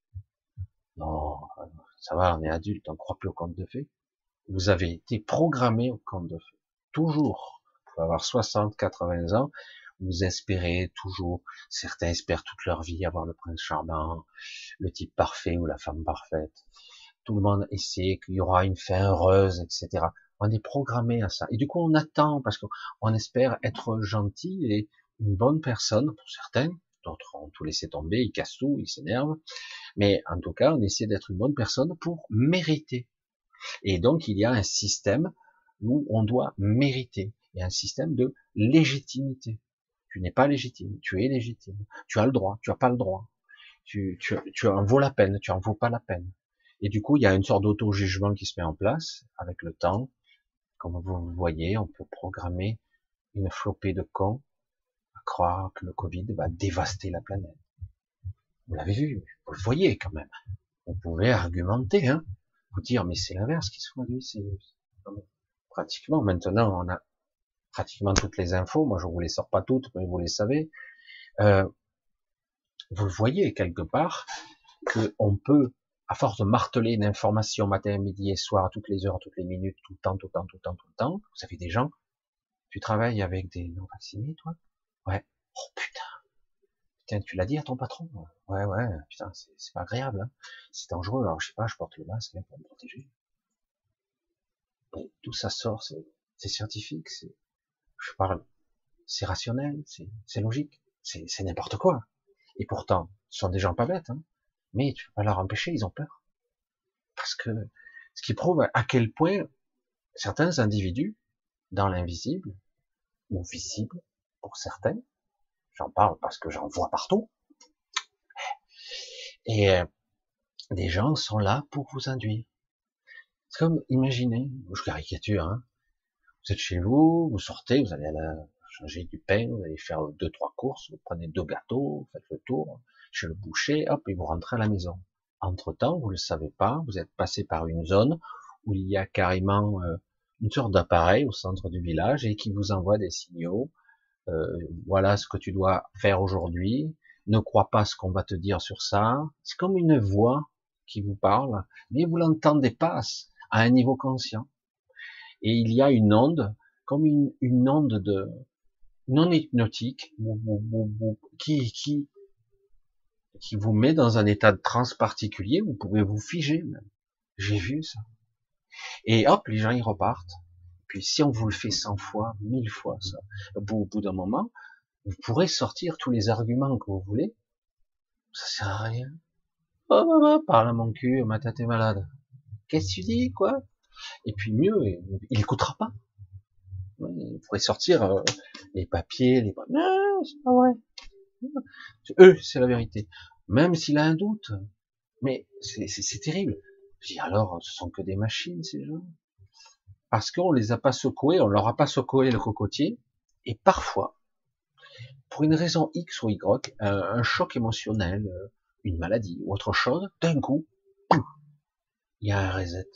Non, ça va, on est adulte, on croit plus aux contes de fées. Vous avez été programmé aux contes de fées. Toujours. Vous pouvez avoir 60, 80 ans, vous espérez toujours, certains espèrent toute leur vie avoir le prince charmant, le type parfait ou la femme parfaite. Tout le monde essaie qu'il y aura une fin heureuse, etc. On est programmé à ça. Et du coup, on attend parce qu'on espère être gentil et une bonne personne pour certains. D'autres ont tout laissé tomber, ils cassent tout, ils s'énervent. Mais en tout cas, on essaie d'être une bonne personne pour mériter. Et donc, il y a un système où on doit mériter. Il y a un système de légitimité. Tu n'es pas légitime, tu es légitime. Tu as le droit, tu as pas le droit. Tu, tu, tu en vaux la peine, tu en vaux pas la peine. Et du coup, il y a une sorte d'auto-jugement qui se met en place avec le temps. Comme vous voyez, on peut programmer une flopée de cons à croire que le Covid va dévaster la planète. Vous l'avez vu, vous le voyez quand même. On pouvait argumenter, hein, vous dire, mais c'est l'inverse qui se produit, c'est pratiquement maintenant on a pratiquement toutes les infos. Moi, je vous les sors pas toutes, mais vous les savez. Euh, vous voyez quelque part que on peut à force de marteler une information matin, midi et soir, toutes les heures, toutes les minutes, tout le temps, tout le temps, tout le temps, tout le temps, vous savez des gens, tu travailles avec des non-vaccinés, toi? Ouais. Oh putain. Putain, tu l'as dit à ton patron Ouais, ouais, putain, c'est pas agréable, hein. c'est dangereux, alors je sais pas, je porte le masque hein, pour me protéger. Tout ça sort, c'est scientifique, c'est, je parle, c'est rationnel, c'est logique, c'est n'importe quoi. Et pourtant, ce sont des gens pas bêtes, hein mais tu peux pas leur empêcher, ils ont peur. Parce que ce qui prouve à quel point certains individus, dans l'invisible, ou visible pour certains, j'en parle parce que j'en vois partout, et euh, des gens sont là pour vous induire. C'est comme, imaginez, je caricature, hein, vous êtes chez vous, vous sortez, vous allez à changer du pain, vous allez faire deux, trois courses, vous prenez deux gâteaux, vous faites le tour, chez le boucher, hop, et vous rentrez à la maison. Entre-temps, vous ne le savez pas, vous êtes passé par une zone où il y a carrément euh, une sorte d'appareil au centre du village et qui vous envoie des signaux. Euh, voilà ce que tu dois faire aujourd'hui. Ne crois pas ce qu'on va te dire sur ça. C'est comme une voix qui vous parle, mais vous l'entendez pas à un niveau conscient. Et il y a une onde, comme une, une onde de non hypnotique, qui, qui qui vous met dans un état de transe particulier, vous pouvez vous figer même. J'ai vu ça. Et hop, les gens y repartent. Puis si on vous le fait 100 fois, 1000 fois, ça, au bout, d'un moment, vous pourrez sortir tous les arguments que vous voulez. Ça sert à rien. Oh, oh parle à mon cul, ma tête est malade. Qu'est-ce que tu dis, quoi? Et puis mieux, il écoutera pas. Il pourrait sortir euh, les papiers, les... Non, c'est pas vrai. Eux, c'est la vérité. Même s'il a un doute. Mais c'est terrible. Je dis alors, ce sont que des machines, ces gens. Parce qu'on les a pas secoués, on leur a pas secoué le cocotier. Et parfois, pour une raison X ou Y, un, choc émotionnel, une maladie ou autre chose, d'un coup, il y a un reset,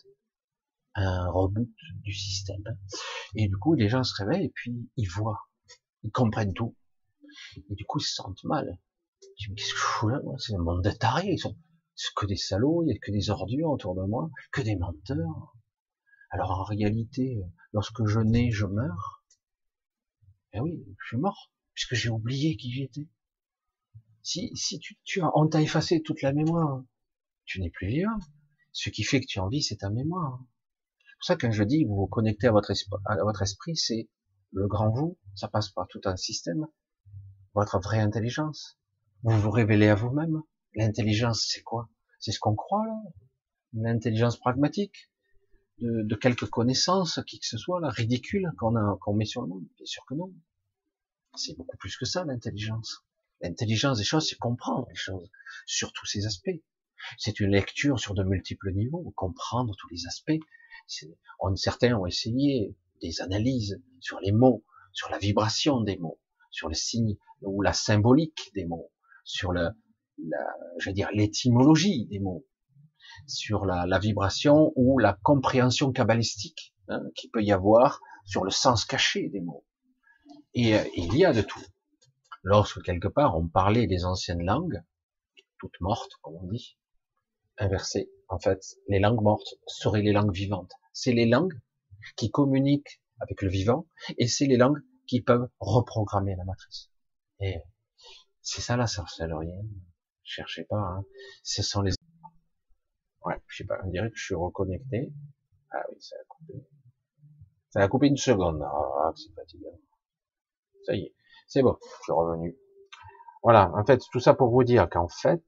un reboot du système. Et du coup, les gens se réveillent et puis ils voient, ils comprennent tout. Et du coup, ils se sentent mal. Je me dis, qu'est-ce que je fous là, moi? C'est un monde de tarés. Ils sont, que des salauds, il y a que des ordures autour de moi, que des menteurs. Alors, en réalité, lorsque je nais, je meurs. Eh oui, je suis mort, puisque j'ai oublié qui j'étais. Si, si tu, tu on t'a effacé toute la mémoire, tu n'es plus vivant. Ce qui fait que tu en vis, c'est ta mémoire. Pour ça que quand je dis, vous vous connectez à votre, esprit, c'est le grand vous, ça passe par tout un système, votre vraie intelligence. Vous vous révélez à vous-même. L'intelligence, c'est quoi? C'est ce qu'on croit là L'intelligence pragmatique de, de, quelques connaissances, qui que ce soit, là, ridicule qu'on qu'on met sur le monde. Bien sûr que non. C'est beaucoup plus que ça, l'intelligence. L'intelligence des choses, c'est comprendre les choses sur tous ces aspects. C'est une lecture sur de multiples niveaux, comprendre tous les aspects. On, certains ont essayé des analyses sur les mots, sur la vibration des mots, sur le signe ou la symbolique des mots, sur le, la, je veux dire, l'étymologie des mots, sur la, la, vibration ou la compréhension kabbalistique hein, qui peut y avoir sur le sens caché des mots. Et, et il y a de tout. Lorsque quelque part on parlait des anciennes langues, toutes mortes, comme on dit, inversé. En fait, les langues mortes seraient les langues vivantes. C'est les langues qui communiquent avec le vivant, et c'est les langues qui peuvent reprogrammer la matrice. Et c'est ça la sorcellerie. Cherchez pas. Hein. Ce sont les. Ouais, je sais pas. On dirait que je suis reconnecté. Ah oui, ça a coupé. Ça a coupé une seconde. Ah, c'est fatigant. Ça y est, c'est bon, je suis revenu. Voilà, en fait, tout ça pour vous dire qu'en fait,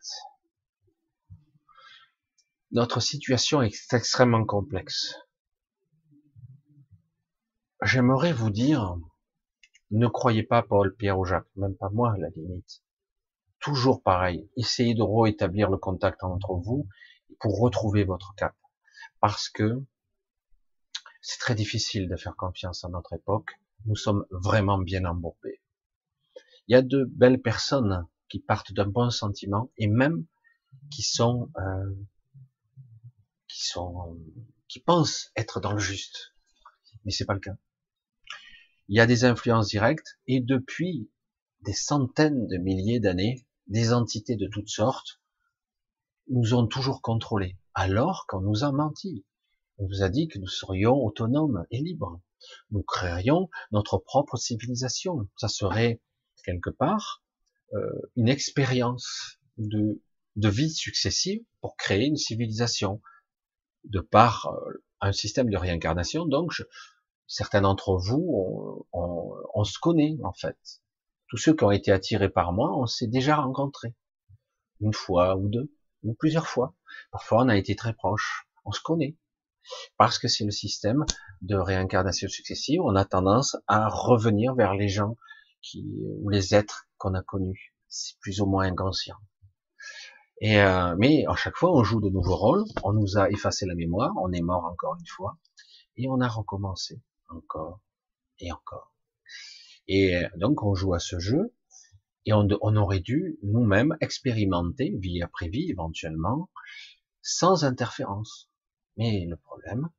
notre situation est extrêmement complexe. J'aimerais vous dire, ne croyez pas Paul, Pierre ou Jacques, même pas moi la limite. Toujours pareil, essayez de rétablir le contact entre vous pour retrouver votre cap. Parce que c'est très difficile de faire confiance à notre époque. Nous sommes vraiment bien embourbés. Il y a de belles personnes qui partent d'un bon sentiment et même qui sont euh, qui sont qui pensent être dans le juste, mais c'est pas le cas. Il y a des influences directes et depuis des centaines de milliers d'années, des entités de toutes sortes nous ont toujours contrôlés, alors qu'on nous a menti. On nous a dit que nous serions autonomes et libres. Nous créerions notre propre civilisation. Ça serait quelque part euh, une expérience de, de vie successive pour créer une civilisation de par euh, un système de réincarnation. Donc, certains d'entre vous, on, on, se connaît en fait. Tous ceux qui ont été attirés par moi, on s'est déjà rencontrés une fois ou deux ou plusieurs fois. Parfois, on a été très proches. On se connaît parce que c'est le système de réincarnation successive. On a tendance à revenir vers les gens qui ou les êtres qu'on a connus. C'est plus ou moins inconscient. Et euh, mais à chaque fois, on joue de nouveaux rôles. On nous a effacé la mémoire. On est mort encore une fois, et on a recommencé encore et encore. Et euh, donc, on joue à ce jeu, et on, on aurait dû nous-mêmes expérimenter vie après vie, éventuellement, sans interférence. Mais le problème,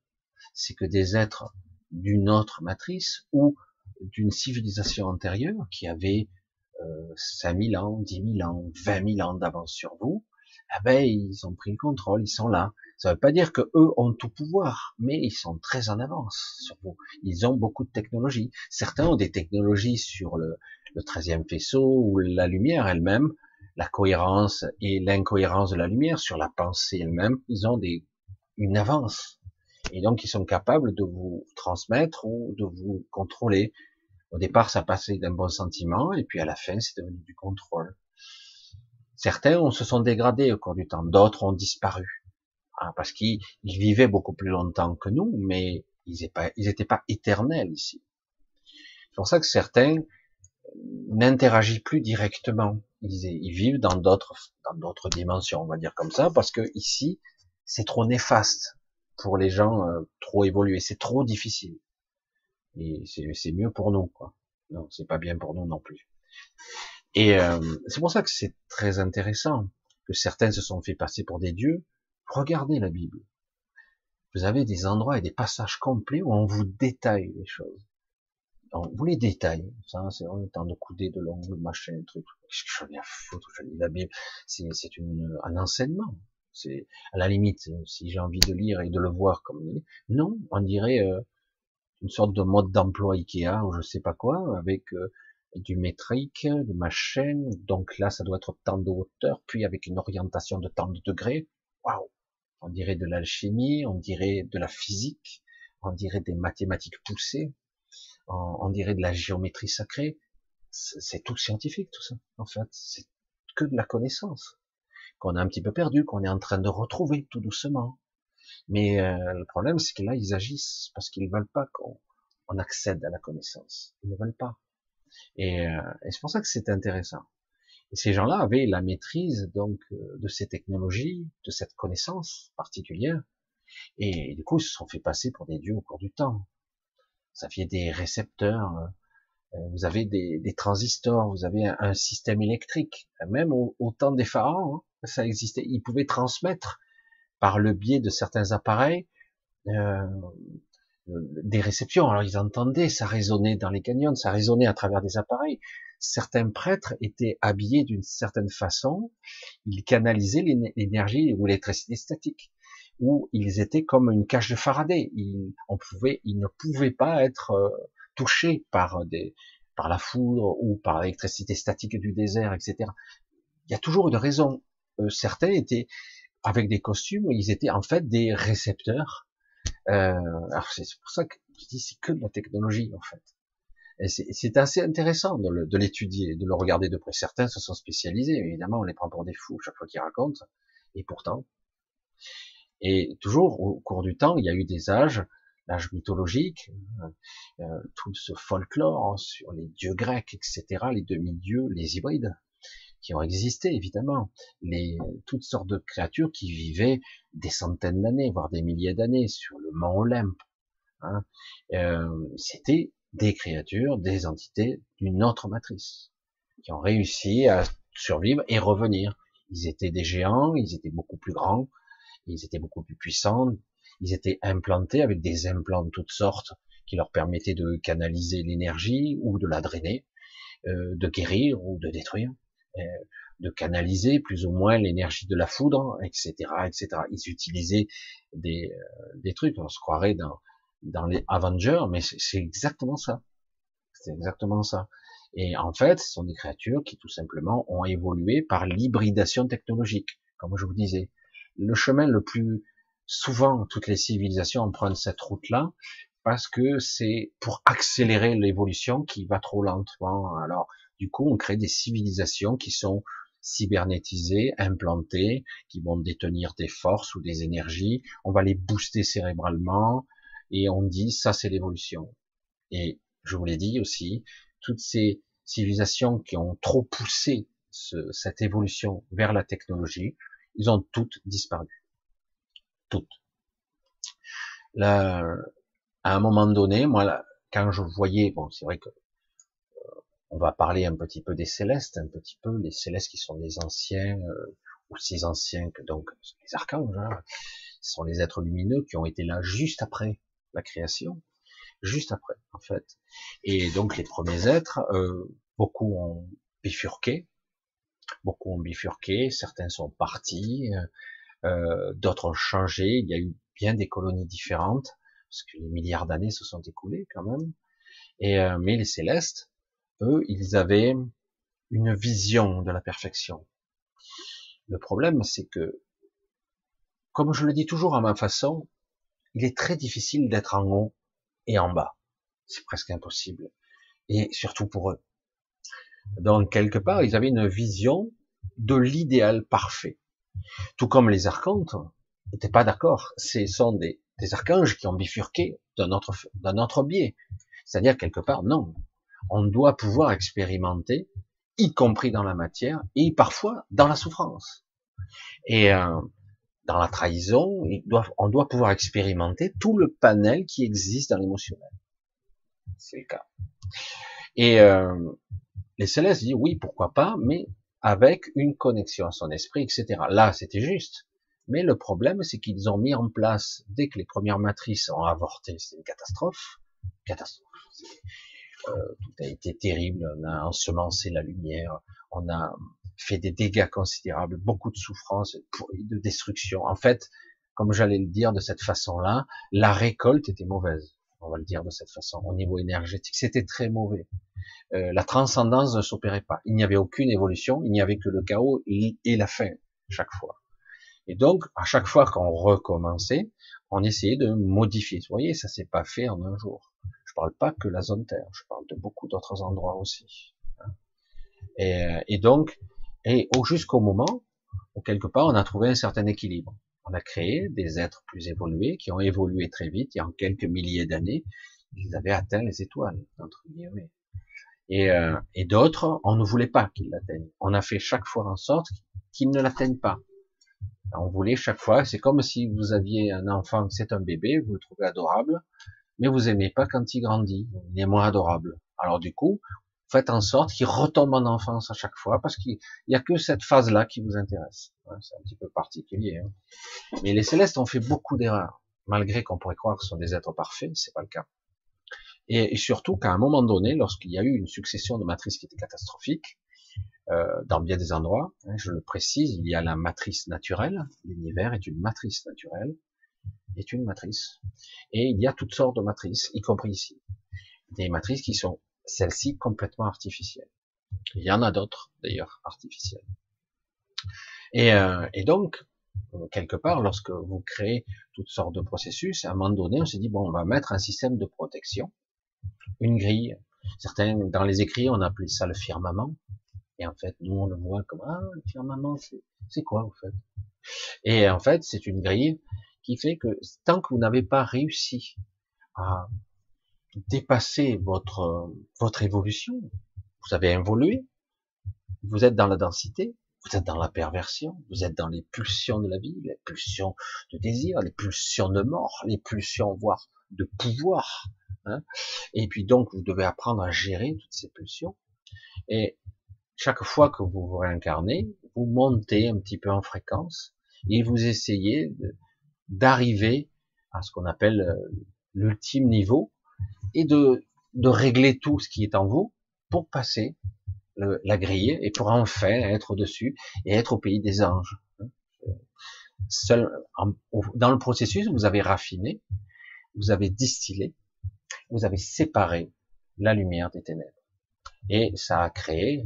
c'est que des êtres d'une autre matrice ou d'une civilisation antérieure qui avait euh, 5000 ans, 10 000 ans, 20 000 ans d'avance sur vous, eh ben, ils ont pris le contrôle, ils sont là. Ça ne veut pas dire que eux ont tout pouvoir, mais ils sont très en avance sur vous. Ils ont beaucoup de technologies. Certains ont des technologies sur le, le 13e faisceau ou la lumière elle-même, la cohérence et l'incohérence de la lumière sur la pensée elle-même. Ils ont des, une avance. Et donc, ils sont capables de vous transmettre ou de vous contrôler. Au départ, ça passait d'un bon sentiment, et puis à la fin, c'est devenu du contrôle. Certains se sont dégradés au cours du temps, d'autres ont disparu, hein, parce qu'ils vivaient beaucoup plus longtemps que nous, mais ils n'étaient pas, éternels ici. C'est pour ça que certains n'interagissent plus directement. Ils, vivent dans d'autres, dans d'autres dimensions, on va dire comme ça, parce que ici, c'est trop néfaste pour les gens euh, trop évolués. C'est trop difficile. Et c'est mieux pour nous, quoi. Non, c'est pas bien pour nous non plus. Et euh, c'est pour ça que c'est très intéressant que certains se sont fait passer pour des dieux. Regardez la Bible. Vous avez des endroits et des passages complets où on vous détaille les choses. On vous les détaille. Ça, c'est en temps de couder de l'ongle, machin, truc. Qu'est-ce que je viens foutre Je lis la Bible. C'est, c'est un enseignement. C'est à la limite, si j'ai envie de lire et de le voir comme non, on dirait euh, une sorte de mode d'emploi Ikea ou je sais pas quoi, avec euh, du métrique, du machin, donc là ça doit être tant de hauteur, puis avec une orientation de tant de degrés. Waouh On dirait de l'alchimie, on dirait de la physique, on dirait des mathématiques poussées, on, dirait de la géométrie sacrée. C'est tout scientifique tout ça, en fait. C'est que de la connaissance qu'on a un petit peu perdu, qu'on est en train de retrouver tout doucement. Mais euh, le problème, c'est que là, ils agissent parce qu'ils veulent pas qu'on accède à la connaissance. Ils ne veulent pas. Et, euh, c'est pour ça que c'est intéressant. Ces gens-là avaient la maîtrise donc euh, de ces technologies, de cette connaissance particulière, et du coup ils se sont fait passer pour des dieux au cours du temps. Ça fait des récepteurs, euh, vous avez des, transistors, vous avez un, système électrique. Même au, temps des pharaons, hein, ça existait. Ils pouvaient transmettre par le biais de certains appareils euh, des réceptions. Alors ils entendaient, ça résonnait dans les canyons, ça résonnait à travers des appareils. Certains prêtres étaient habillés d'une certaine façon, ils canalisaient l'énergie ou l'électricité statique, ou ils étaient comme une cage de Faraday. Ils, on pouvait, ils ne pouvaient pas être euh, touchés par des, par la foudre ou par l'électricité statique du désert, etc. Il y a toujours une raison. Euh, certains étaient avec des costumes, ils étaient en fait des récepteurs euh, c'est pour ça que Je dis, c'est que de la technologie, en fait. Et c'est assez intéressant de l'étudier, de le regarder de près. Certains se sont spécialisés, évidemment, on les prend pour des fous chaque fois qu'ils racontent. Et pourtant, et toujours au cours du temps, il y a eu des âges, l'âge mythologique, euh, euh, tout ce folklore sur les dieux grecs, etc., les demi-dieux, les hybrides, qui ont existé évidemment, les toutes sortes de créatures qui vivaient des centaines d'années, voire des milliers d'années sur le mont Olympe. Hein. Euh, C'était des créatures, des entités d'une autre matrice, qui ont réussi à survivre et revenir. Ils étaient des géants, ils étaient beaucoup plus grands, ils étaient beaucoup plus puissants, ils étaient implantés avec des implants de toutes sortes qui leur permettaient de canaliser l'énergie ou de la drainer, euh, de guérir ou de détruire, euh, de canaliser plus ou moins l'énergie de la foudre, etc., etc. Ils utilisaient des, euh, des trucs, on se croirait dans, dans les Avengers, mais c'est exactement ça. C'est exactement ça. Et en fait, ce sont des créatures qui tout simplement ont évolué par l'hybridation technologique, comme je vous disais le chemin le plus souvent, toutes les civilisations empruntent cette route-là parce que c'est pour accélérer l'évolution qui va trop lentement. Alors, du coup, on crée des civilisations qui sont cybernétisées, implantées, qui vont détenir des forces ou des énergies. On va les booster cérébralement et on dit ça, c'est l'évolution. Et je vous l'ai dit aussi, toutes ces civilisations qui ont trop poussé cette évolution vers la technologie, ils ont toutes disparu. Toutes. Là, à un moment donné, moi, quand je voyais, bon, c'est vrai que on va parler un petit peu des célestes, un petit peu les célestes qui sont des anciens, euh, aussi anciens que donc les archanges. Hein, ce sont les êtres lumineux qui ont été là juste après la création, juste après, en fait. Et donc les premiers êtres, euh, beaucoup ont bifurqué, Beaucoup ont bifurqué, certains sont partis, euh, euh, d'autres ont changé. Il y a eu bien des colonies différentes, parce que les milliards d'années se sont écoulés quand même. Et euh, mais les célestes, eux, ils avaient une vision de la perfection. Le problème, c'est que, comme je le dis toujours à ma façon, il est très difficile d'être en haut et en bas. C'est presque impossible. Et surtout pour eux. Donc, quelque part, ils avaient une vision de l'idéal parfait. Tout comme les archontes n'étaient pas d'accord. Ce sont des, archanges qui ont bifurqué d'un autre, d'un autre biais. C'est-à-dire, quelque part, non. On doit pouvoir expérimenter, y compris dans la matière, et parfois dans la souffrance. Et euh, dans la trahison, on doit pouvoir expérimenter tout le panel qui existe dans l'émotionnel. C'est le cas. Et euh, les célestes disent oui, pourquoi pas, mais avec une connexion à son esprit, etc. Là, c'était juste. Mais le problème, c'est qu'ils ont mis en place, dès que les premières matrices ont avorté, c'est une catastrophe. Catastrophe. Euh, tout a été terrible. On a ensemencé la lumière. On a fait des dégâts considérables, beaucoup de souffrance, de destruction. En fait, comme j'allais le dire de cette façon-là, la récolte était mauvaise on va le dire de cette façon, au niveau énergétique, c'était très mauvais. Euh, la transcendance ne s'opérait pas. Il n'y avait aucune évolution, il n'y avait que le chaos et la fin, chaque fois. Et donc, à chaque fois qu'on recommençait, on essayait de modifier. Vous voyez, ça s'est pas fait en un jour. Je parle pas que la zone Terre, je parle de beaucoup d'autres endroits aussi. Et, et donc, et jusqu'au moment où quelque part on a trouvé un certain équilibre on a créé des êtres plus évolués qui ont évolué très vite et en quelques milliers d'années, ils avaient atteint les étoiles, entre guillemets. Et, euh, et d'autres, on ne voulait pas qu'ils l'atteignent. On a fait chaque fois en sorte qu'ils ne l'atteignent pas. On voulait chaque fois, c'est comme si vous aviez un enfant, c'est un bébé, vous le trouvez adorable, mais vous aimez pas quand il grandit, il est moins adorable. Alors du coup, faites en sorte qu'il retombe en enfance à chaque fois, parce qu'il n'y a que cette phase-là qui vous intéresse. C'est un petit peu particulier. Hein. Mais les célestes ont fait beaucoup d'erreurs, malgré qu'on pourrait croire que ce sont des êtres parfaits, c'est pas le cas. Et, surtout qu'à un moment donné, lorsqu'il y a eu une succession de matrices qui était catastrophique, euh, dans bien des endroits, hein, je le précise, il y a la matrice naturelle, l'univers est une matrice naturelle, est une matrice, et il y a toutes sortes de matrices, y compris ici. Des matrices qui sont celle-ci complètement artificielle. Il y en a d'autres, d'ailleurs, artificielles. Et, euh, et, donc, quelque part, lorsque vous créez toutes sortes de processus, à un moment donné, on se dit, bon, on va mettre un système de protection, une grille. Certains, dans les écrits, on appelait ça le firmament. Et en fait, nous, on le voit comme, ah, le firmament, c'est quoi, en fait? Et en fait, c'est une grille qui fait que tant que vous n'avez pas réussi à dépasser votre, votre évolution, vous avez évolué, vous êtes dans la densité, vous êtes dans la perversion, vous êtes dans les pulsions de la vie, les pulsions de désir, les pulsions de mort, les pulsions voire de pouvoir. Hein. Et puis donc vous devez apprendre à gérer toutes ces pulsions. Et chaque fois que vous vous réincarnez, vous montez un petit peu en fréquence et vous essayez d'arriver à ce qu'on appelle euh, l'ultime niveau et de, de régler tout ce qui est en vous pour passer la grille et pour enfin être au-dessus et être au pays des anges. Seul, dans le processus, vous avez raffiné, vous avez distillé, vous avez séparé la lumière des ténèbres. Et ça a créé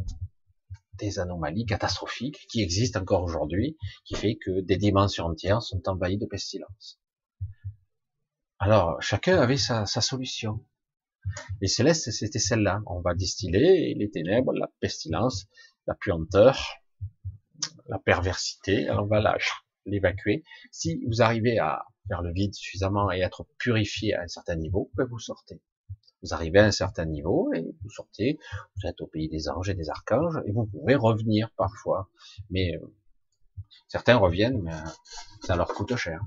des anomalies catastrophiques qui existent encore aujourd'hui, qui fait que des dimensions entières sont envahies de pestilence. Alors, chacun avait sa solution. Les célestes, c'était celle-là. On va distiller les ténèbres, la pestilence, la puanteur, la perversité. on va l'évacuer. Si vous arrivez à faire le vide suffisamment et être purifié à un certain niveau, vous sortez. Vous arrivez à un certain niveau et vous sortez. Vous êtes au pays des anges et des archanges et vous pouvez revenir parfois. Mais euh, certains reviennent, mais ça leur coûte cher.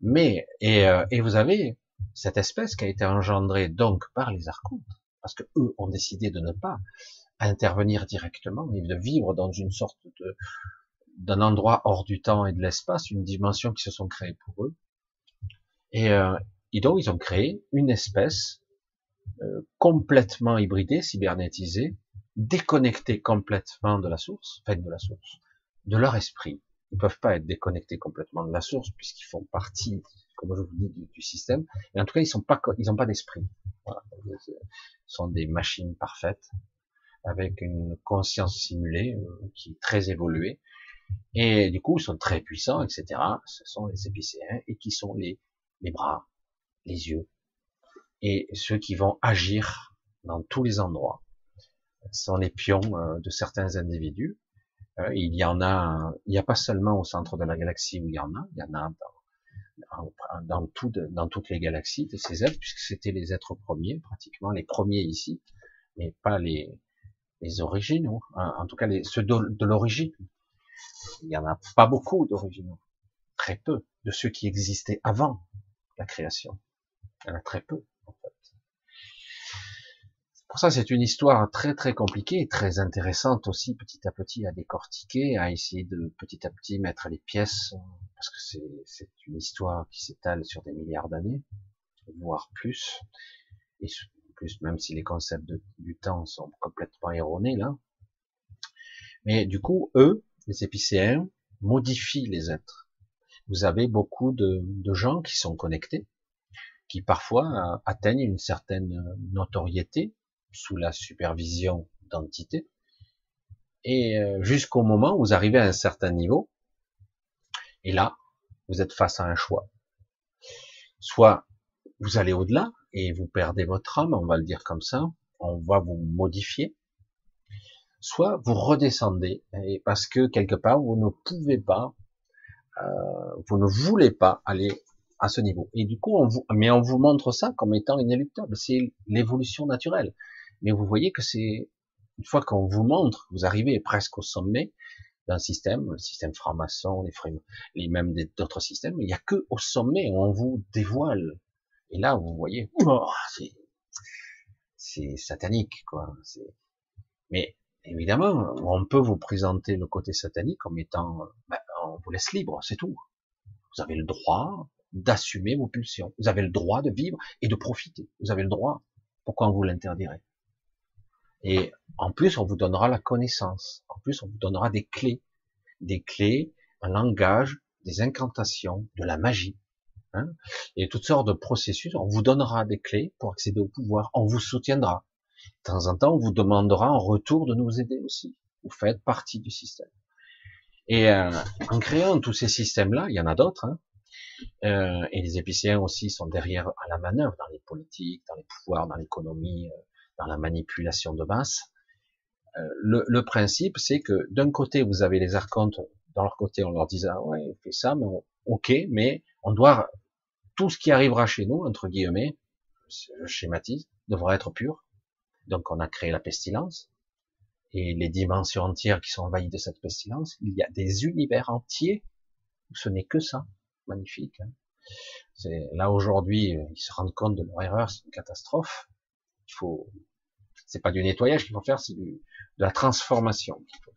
Mais et, euh, et vous avez cette espèce qui a été engendrée donc par les archontes, parce que eux ont décidé de ne pas intervenir directement, mais de vivre dans une sorte de d'un endroit hors du temps et de l'espace, une dimension qui se sont créées pour eux. Et, euh, donc ils ont créé une espèce euh, complètement hybridée, cybernétisée, déconnectée complètement de la source, enfin de la source, de leur esprit. Ils peuvent pas être déconnectés complètement de la source puisqu'ils font partie comme je vous dis, du, système. Et en tout cas, ils sont pas, ils ont pas d'esprit. Voilà. Ils sont des machines parfaites avec une conscience simulée euh, qui est très évoluée. Et du coup, ils sont très puissants, etc. Ce sont les épicéens et qui sont les, les bras, les yeux et ceux qui vont agir dans tous les endroits. Sont les pions euh, de certains individus. Euh, il y en a, il n'y a pas seulement au centre de la galaxie où il y en a, il y en a dans dans, tout, dans toutes les galaxies de ces êtres, puisque c'était les êtres premiers, pratiquement les premiers ici, mais pas les, les originaux, en, tout cas les, ceux de, l'origine. Il y en a pas beaucoup d'originaux, très peu, de ceux qui existaient avant la création. Il y en a très peu. Pour ça, c'est une histoire très très compliquée très intéressante aussi, petit à petit à décortiquer, à essayer de petit à petit mettre les pièces, parce que c'est une histoire qui s'étale sur des milliards d'années, voire plus. Et plus, même si les concepts du temps sont complètement erronés là. Mais du coup, eux, les épicéens, modifient les êtres. Vous avez beaucoup de, de gens qui sont connectés, qui parfois atteignent une certaine notoriété, sous la supervision d'entités, et euh, jusqu'au moment où vous arrivez à un certain niveau, et là, vous êtes face à un choix. Soit vous allez au-delà et vous perdez votre âme, on va le dire comme ça, on va vous modifier, soit vous redescendez, parce que quelque part vous ne pouvez pas, euh, vous ne voulez pas aller à ce niveau. Et du coup, mais on vous montre ça comme étant inéluctable. C'est l'évolution naturelle. Mais vous voyez que c'est une fois qu'on vous montre, vous arrivez presque au sommet d'un système, le système franc-maçon, les, les mêmes d'autres systèmes, il n'y a que au sommet où on vous dévoile. Et là, vous voyez, oh, c'est satanique, quoi. Mais évidemment, on peut vous présenter le côté satanique comme étant, ben, on vous laisse libre, c'est tout. Vous avez le droit d'assumer vos pulsions. Vous avez le droit de vivre et de profiter. Vous avez le droit. Pourquoi on vous l'interdirait? Et en plus, on vous donnera la connaissance. En plus, on vous donnera des clés. Des clés, un langage, des incantations, de la magie. Hein et toutes sortes de processus. On vous donnera des clés pour accéder au pouvoir. On vous soutiendra. De temps en temps, on vous demandera en retour de nous aider aussi. Vous faites partie du système. Et euh, en créant tous ces systèmes-là, il y en a d'autres, hein, euh, et les épicéens aussi sont derrière à la manœuvre dans les politiques, dans les pouvoirs, dans l'économie, euh, dans la manipulation de masse. Euh, le, le, principe, c'est que d'un côté, vous avez les archontes, dans leur côté, on leur dit ah ouais, fait ça, mais ok, mais on doit tout ce qui arrivera chez nous, entre guillemets, je schématise, devra être pur. Donc on a créé la pestilence et les dimensions entières qui sont envahies de cette pestilence. Il y a des univers entiers où ce n'est que ça magnifique. Hein. Là aujourd'hui, ils se rendent compte de leur erreur, c'est une catastrophe. Il faut, c'est pas du nettoyage qu'il faut faire, c'est de la transformation qu'il faut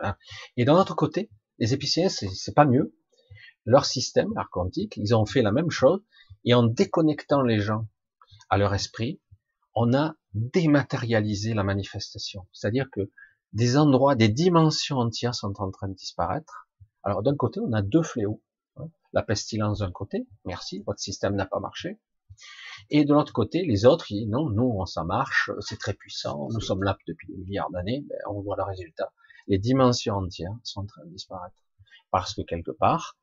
faire. Et d'un autre côté, les épicéens, c'est pas mieux. Leur système archontique, ils ont fait la même chose, et en déconnectant les gens à leur esprit, on a dématérialisé la manifestation. C'est-à-dire que des endroits, des dimensions entières sont en train de disparaître, alors d'un côté, on a deux fléaux. Hein. La pestilence d'un côté, merci, votre système n'a pas marché. Et de l'autre côté, les autres, ils, non, nous, ça marche, c'est très puissant, nous sommes là depuis des milliards d'années, ben, on voit le résultat. Les dimensions entières sont en train de disparaître. Parce que quelque part,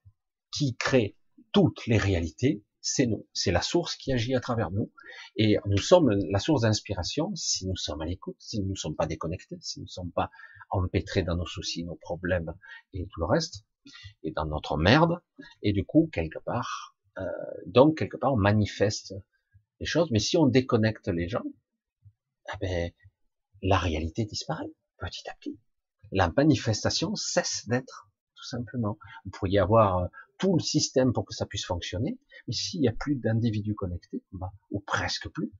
qui crée toutes les réalités, c'est nous. C'est la source qui agit à travers nous. Et nous sommes la source d'inspiration si nous sommes à l'écoute, si nous ne sommes pas déconnectés, si nous ne sommes pas empêtrés dans nos soucis, nos problèmes et tout le reste et dans notre merde, et du coup, quelque part, euh, donc quelque part, on manifeste les choses, mais si on déconnecte les gens, eh ben, la réalité disparaît petit à petit. La manifestation cesse d'être, tout simplement. Vous pourriez avoir euh, tout le système pour que ça puisse fonctionner, mais s'il n'y a plus d'individus connectés, ou presque plus,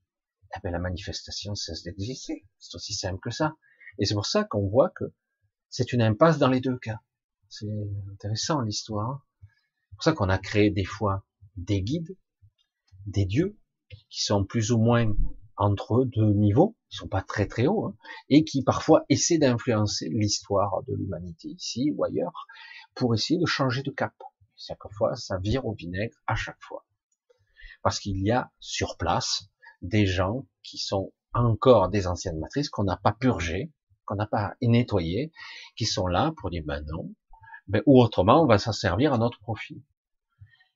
eh ben, la manifestation cesse d'exister. C'est aussi simple que ça. Et c'est pour ça qu'on voit que c'est une impasse dans les deux cas. C'est intéressant l'histoire. C'est pour ça qu'on a créé des fois des guides, des dieux, qui sont plus ou moins entre deux niveaux, qui sont pas très très hauts, hein, et qui parfois essaient d'influencer l'histoire de l'humanité ici ou ailleurs, pour essayer de changer de cap. Chaque fois, ça vire au vinaigre à chaque fois. Parce qu'il y a sur place des gens qui sont encore des anciennes matrices qu'on n'a pas purgées, qu'on n'a pas nettoyées, qui sont là pour dire ben non, ben, ou autrement, on va s'en servir à notre profit.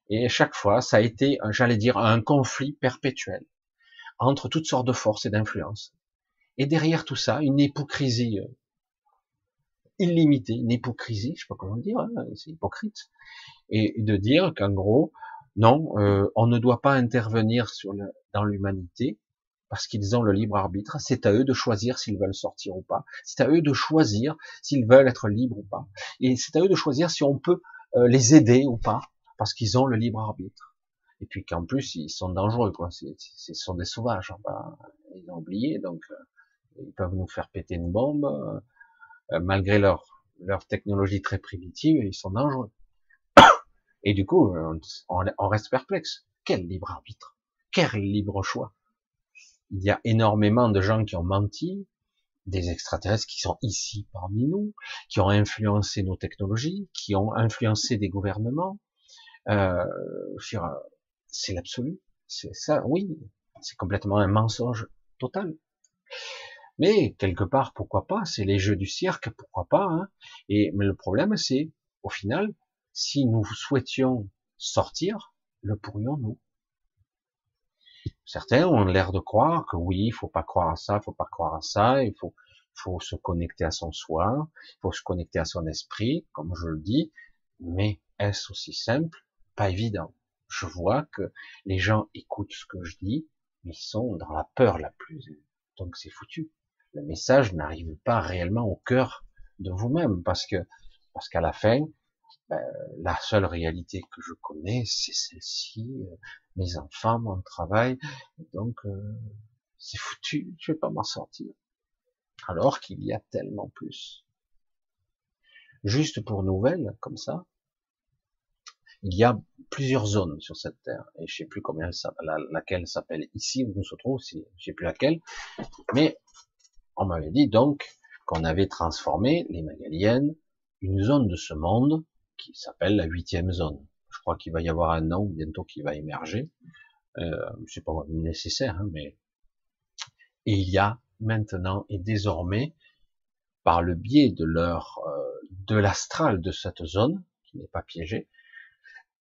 Et chaque fois, ça a été, j'allais dire, un conflit perpétuel entre toutes sortes de forces et d'influences. Et derrière tout ça, une hypocrisie euh, illimitée, une hypocrisie, je sais pas comment dire, hein, c'est hypocrite, et de dire qu'en gros, non, euh, on ne doit pas intervenir dans l'humanité, parce qu'ils ont le libre arbitre. C'est à eux de choisir s'ils veulent sortir ou pas. C'est à eux de choisir s'ils veulent être libres ou pas. Et c'est à eux de choisir si on peut euh, les aider ou pas, parce qu'ils ont le libre arbitre. Et puis qu'en plus ils sont dangereux, quoi. Ce sont des sauvages. Hein, ils ont oublié, donc euh, ils peuvent nous faire péter une bombe euh, malgré leur leur technologie très primitive. Ils sont dangereux. (coughs) Et du coup, on reste perplexe. Quel libre arbitre? Quel libre choix? Il y a énormément de gens qui ont menti, des extraterrestres qui sont ici parmi nous, qui ont influencé nos technologies, qui ont influencé des gouvernements. Euh, c'est l'absolu. C'est ça, oui. C'est complètement un mensonge total. Mais quelque part, pourquoi pas C'est les jeux du cirque, pourquoi pas hein Et mais le problème, c'est au final, si nous souhaitions sortir, le pourrions-nous? Certains ont l'air de croire que oui, il faut pas croire à ça, il faut pas croire à ça, il faut, faut se connecter à son soi, il faut se connecter à son esprit, comme je le dis, mais est-ce aussi simple Pas évident. Je vois que les gens écoutent ce que je dis, mais ils sont dans la peur la plus. Donc c'est foutu. Le message n'arrive pas réellement au cœur de vous-même, parce que parce qu'à la fin, ben, la seule réalité que je connais, c'est celle-ci, euh, mes enfants, mon travail, donc euh, c'est foutu, je vais pas m'en sortir. Alors qu'il y a tellement plus. Juste pour nouvelles, comme ça, il y a plusieurs zones sur cette terre, et je sais plus combien la, laquelle s'appelle ici où nous se trouve, je sais plus laquelle, mais on m'avait dit donc qu'on avait transformé les Magaliennes, une zone de ce monde, qui s'appelle la huitième zone. Je crois qu'il va y avoir un nom bientôt qui va émerger. Euh, c'est pas nécessaire, hein, mais et il y a maintenant et désormais par le biais de leur euh, de l'astral de cette zone qui n'est pas piégée,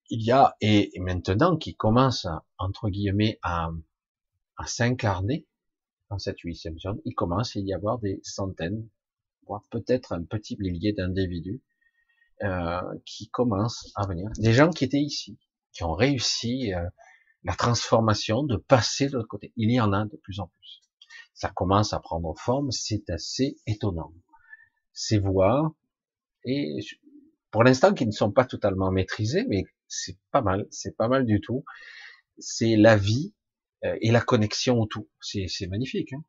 il y a et, maintenant qui commence entre guillemets à, à s'incarner dans cette huitième zone, il commence à y avoir des centaines, voire peut-être un petit millier d'individus euh, qui commencent à venir. Des gens qui étaient ici, qui ont réussi euh, la transformation de passer de l'autre côté. Il y en a de plus en plus. Ça commence à prendre forme, c'est assez étonnant. Ces voix, et pour l'instant qui ne sont pas totalement maîtrisées, mais c'est pas mal, c'est pas mal du tout. C'est la vie euh, et la connexion au tout. C'est magnifique. Hein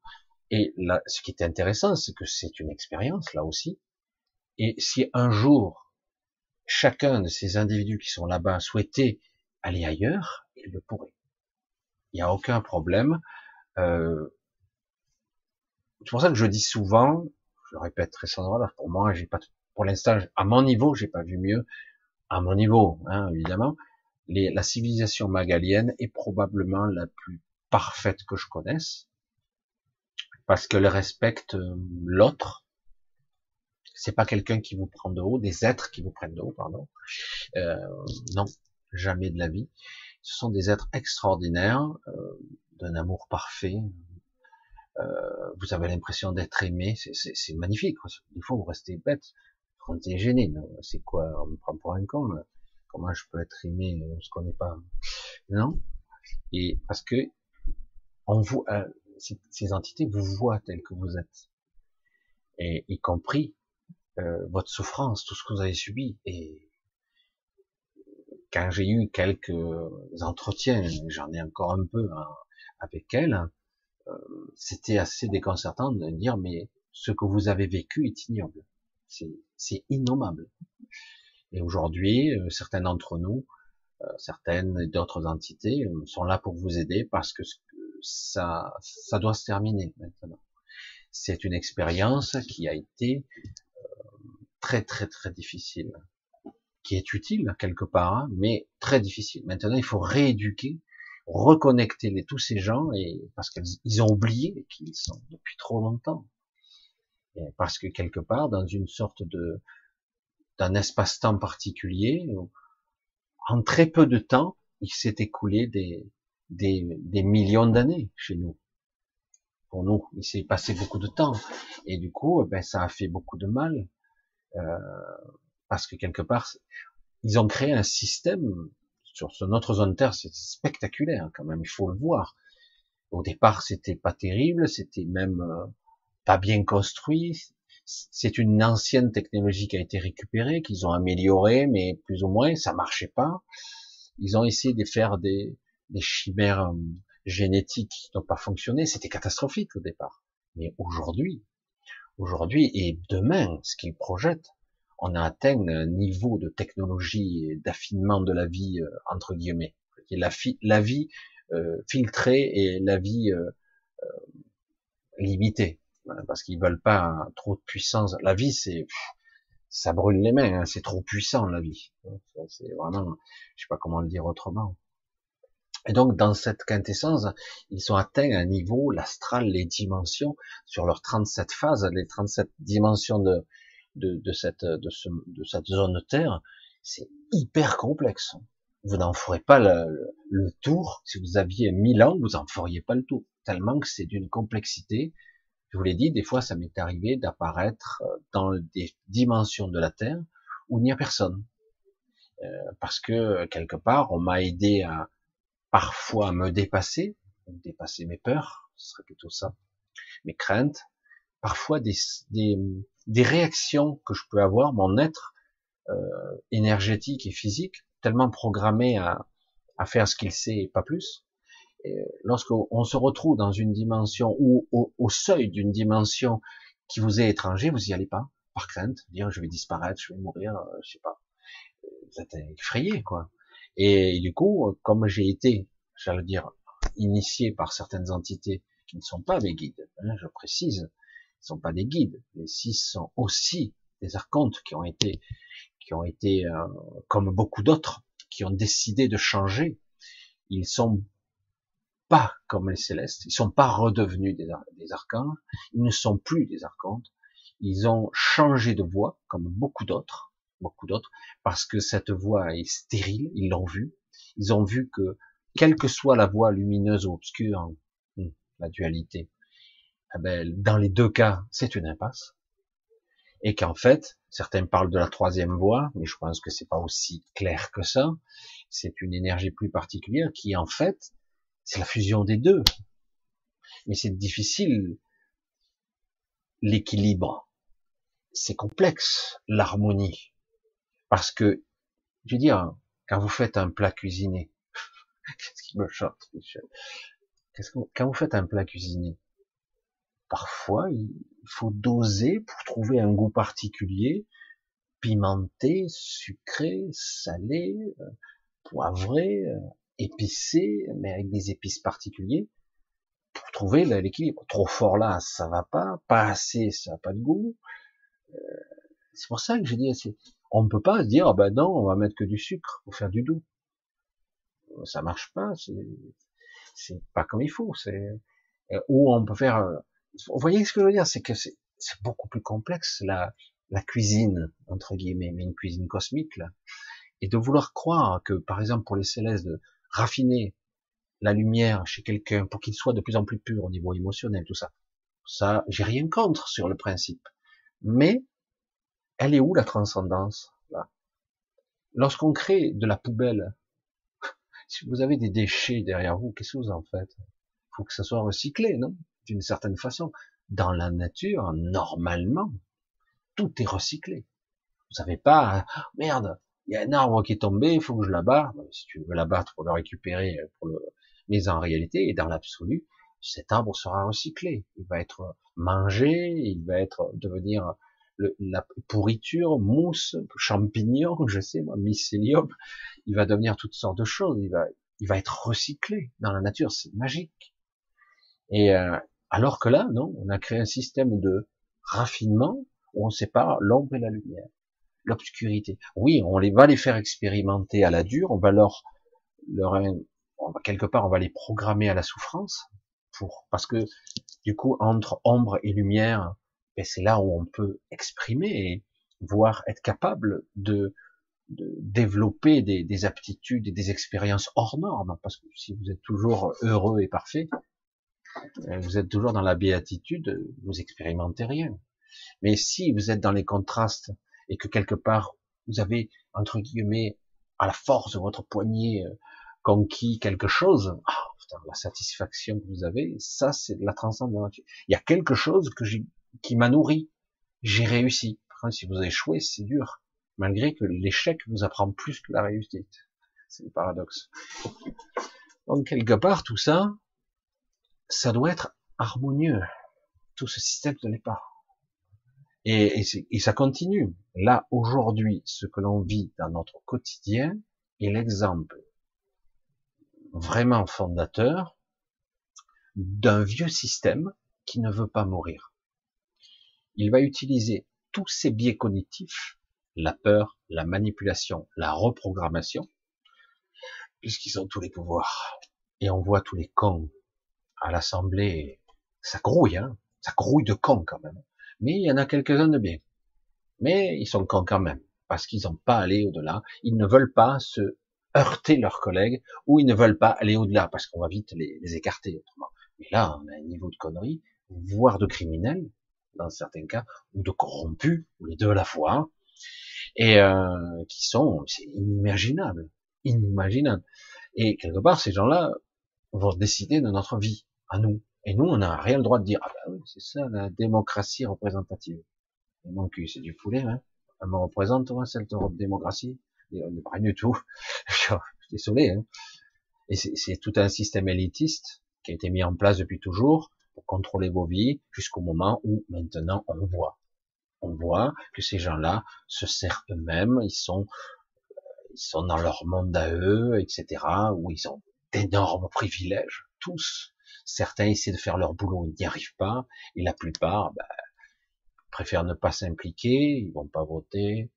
et là, ce qui est intéressant, c'est que c'est une expérience là aussi. Et si un jour chacun de ces individus qui sont là-bas souhaitait aller ailleurs, il le pourrait. Il n'y a aucun problème. Euh, c'est pour ça que je dis souvent, je le répète très souvent, pour moi, j'ai pas, pour l'instant, à mon niveau, j'ai pas vu mieux. À mon niveau, hein, évidemment, les, la civilisation magalienne est probablement la plus parfaite que je connaisse, parce qu'elle respecte euh, l'autre. C'est pas quelqu'un qui vous prend de haut, des êtres qui vous prennent de haut, pardon. Euh, non, jamais de la vie. Ce sont des êtres extraordinaires, euh, d'un amour parfait. Euh, vous avez l'impression d'être aimé, c'est magnifique. Des fois, vous restez bête, vous êtes gêné. C'est quoi On me prend pour un con. Comment je peux être aimé On se connaît pas. Non. Et parce que on vous, euh, ces, entités vous voient tel que vous êtes, et y compris euh, votre souffrance, tout ce que vous avez subi, et quand j'ai eu quelques entretiens, j'en ai encore un peu hein, avec elle, euh, c'était assez déconcertant de dire mais ce que vous avez vécu est ignoble, innommable. Et aujourd'hui, euh, certains d'entre nous, euh, certaines d'autres entités sont là pour vous aider parce que ça, ça doit se terminer maintenant. C'est une expérience qui a été très très très difficile qui est utile quelque part, hein, mais très difficile. Maintenant, il faut rééduquer, reconnecter les, tous ces gens, et parce qu'ils ont oublié qu'ils sont depuis trop longtemps. Parce que quelque part, dans une sorte de d'un espace-temps particulier, en très peu de temps, il s'est écoulé des, des, des millions d'années chez nous. Pour nous, il s'est passé beaucoup de temps, et du coup, ben, ça a fait beaucoup de mal. Euh, parce que quelque part, ils ont créé un système sur notre zone Terre, c'est spectaculaire quand même, il faut le voir. Au départ, c'était pas terrible, c'était même euh, pas bien construit. C'est une ancienne technologie qui a été récupérée, qu'ils ont améliorée, mais plus ou moins, ça marchait pas. Ils ont essayé de faire des, des chimères euh, génétiques qui n'ont pas fonctionné. C'était catastrophique au départ. Mais aujourd'hui, aujourd'hui et demain, ce qu'ils projettent, on a atteint un niveau de technologie et d'affinement de la vie euh, entre guillemets, la, la vie euh, filtrée et la vie euh, limitée, parce qu'ils veulent pas trop de puissance. La vie, c'est ça brûle les mains, hein, c'est trop puissant la vie. C'est vraiment, je sais pas comment le dire autrement. Et donc dans cette quintessence, ils ont atteint un niveau, l'astral, les dimensions, sur leurs 37 phases, les 37 dimensions de, de, cette, de, ce, de cette zone Terre, c'est hyper complexe. Vous n'en ferez pas le, le, tour. Si vous aviez mille ans, vous en feriez pas le tour. Tellement que c'est d'une complexité. Je vous l'ai dit, des fois, ça m'est arrivé d'apparaître euh, dans des dimensions de la Terre où il n'y a personne. Euh, parce que quelque part, on m'a aidé à parfois me dépasser, dépasser mes peurs, ce serait plutôt ça, mes craintes, parfois des réactions que je peux avoir, mon être euh, énergétique et physique, tellement programmé à, à faire ce qu'il sait et pas plus. Lorsqu'on se retrouve dans une dimension ou au, au seuil d'une dimension qui vous est étranger, vous y allez pas, par crainte, dire je vais disparaître, je vais mourir, euh, je sais pas. Vous êtes effrayé, quoi. Et du coup, comme j'ai été, j'allais dire, initié par certaines entités qui ne sont pas des guides, hein, je précise, sont pas des guides. Les six sont aussi des archontes qui ont été, qui ont été, euh, comme beaucoup d'autres, qui ont décidé de changer. Ils sont pas comme les célestes. Ils sont pas redevenus des, archanges. Ils ne sont plus des archontes. Ils ont changé de voie, comme beaucoup d'autres, beaucoup d'autres, parce que cette voie est stérile, ils l'ont vu. Ils ont vu que, quelle que soit la voie lumineuse ou obscure, hmm, la dualité, eh ben, dans les deux cas, c'est une impasse. Et qu'en fait, certains parlent de la troisième voie, mais je pense que c'est pas aussi clair que ça. C'est une énergie plus particulière qui, en fait, c'est la fusion des deux. Mais c'est difficile. L'équilibre. C'est complexe, l'harmonie. Parce que, je veux dire, quand vous faites un plat cuisiné, (laughs) qu'est-ce qui me chante, Quand vous faites un plat cuisiné, parfois, il faut doser pour trouver un goût particulier, pimenté, sucré, salé, euh, poivré, euh, épicé, mais avec des épices particuliers, pour trouver l'équilibre. Trop fort là, ça va pas, pas assez, ça n'a pas de goût. Euh, c'est pour ça que j'ai dit, on ne peut pas se dire, ah ben non, on va mettre que du sucre pour faire du doux. Ça marche pas, c'est pas comme il faut. C'est ou on peut faire vous voyez ce que je veux dire, c'est que c'est beaucoup plus complexe la, la cuisine entre guillemets, mais une cuisine cosmique là, et de vouloir croire que par exemple pour les célestes de raffiner la lumière chez quelqu'un pour qu'il soit de plus en plus pur au niveau émotionnel, tout ça, ça j'ai rien contre sur le principe, mais elle est où la transcendance là? Lorsqu'on crée de la poubelle, (laughs) si vous avez des déchets derrière vous, qu'est-ce que vous en faites? Faut que ça soit recyclé, non? D'une certaine façon. Dans la nature, normalement, tout est recyclé. Vous savez pas, oh, merde, il y a un arbre qui est tombé, il faut que je l'abatte. Si tu veux l'abattre pour le récupérer, pour le... mais en réalité, et dans l'absolu, cet arbre sera recyclé. Il va être mangé, il va être devenir la pourriture, mousse, champignon, (laughs) je sais moi, mycélium. Il va devenir toutes sortes de choses. Il va, il va être recyclé dans la nature. C'est magique. Et, euh, alors que là, non, on a créé un système de raffinement où on sépare l'ombre et la lumière, l'obscurité. Oui, on les va les faire expérimenter à la dure, on va leur, leur quelque part, on va les programmer à la souffrance pour, parce que du coup, entre ombre et lumière, ben, c'est là où on peut exprimer et voire être capable de, de développer des, des aptitudes et des expériences hors normes, parce que si vous êtes toujours heureux et parfait, euh, vous êtes toujours dans la béatitude, vous expérimentez rien. Mais si vous êtes dans les contrastes et que quelque part vous avez entre guillemets à la force de votre poignet euh, conquis quelque chose, ah, la satisfaction que vous avez, ça c'est de la transcendance. Il y a quelque chose que qui m'a nourri, j'ai réussi. si vous échouez, c'est dur, malgré que l'échec vous apprend plus que la réussite. C'est le paradoxe. Donc quelque part tout ça, ça doit être harmonieux. Tout ce système ne l'est pas. Et, ça continue. Là, aujourd'hui, ce que l'on vit dans notre quotidien est l'exemple vraiment fondateur d'un vieux système qui ne veut pas mourir. Il va utiliser tous ces biais cognitifs, la peur, la manipulation, la reprogrammation, puisqu'ils ont tous les pouvoirs. Et on voit tous les cons à l'Assemblée, ça grouille, hein, ça grouille de cons quand même. Mais il y en a quelques-uns de bien. Mais ils sont cons quand même, parce qu'ils n'ont pas allé au-delà. Ils ne veulent pas se heurter leurs collègues, ou ils ne veulent pas aller au-delà, parce qu'on va vite les, écarter autrement. Mais là, on a un niveau de connerie, voire de criminels, dans certains cas, ou de corrompus, ou les deux à la fois, et euh, qui sont, c'est inimaginable. Et quelque part, ces gens-là vont décider de notre vie à nous. Et nous, on n'a rien le droit de dire, ah ben oui, c'est ça la démocratie représentative. Et mon cul, c'est du poulet, hein. Elle me représente, moi, cette démocratie. Et on n'est pas du tout. (laughs) désolé, hein. Et c'est tout un système élitiste qui a été mis en place depuis toujours pour contrôler vos vies jusqu'au moment où maintenant on voit. On voit que ces gens-là se servent eux-mêmes, ils sont, ils sont dans leur monde à eux, etc., où ils ont d'énormes privilèges, tous. Certains essaient de faire leur boulot, ils n'y arrivent pas, et la plupart ben, préfèrent ne pas s'impliquer, ils vont pas voter.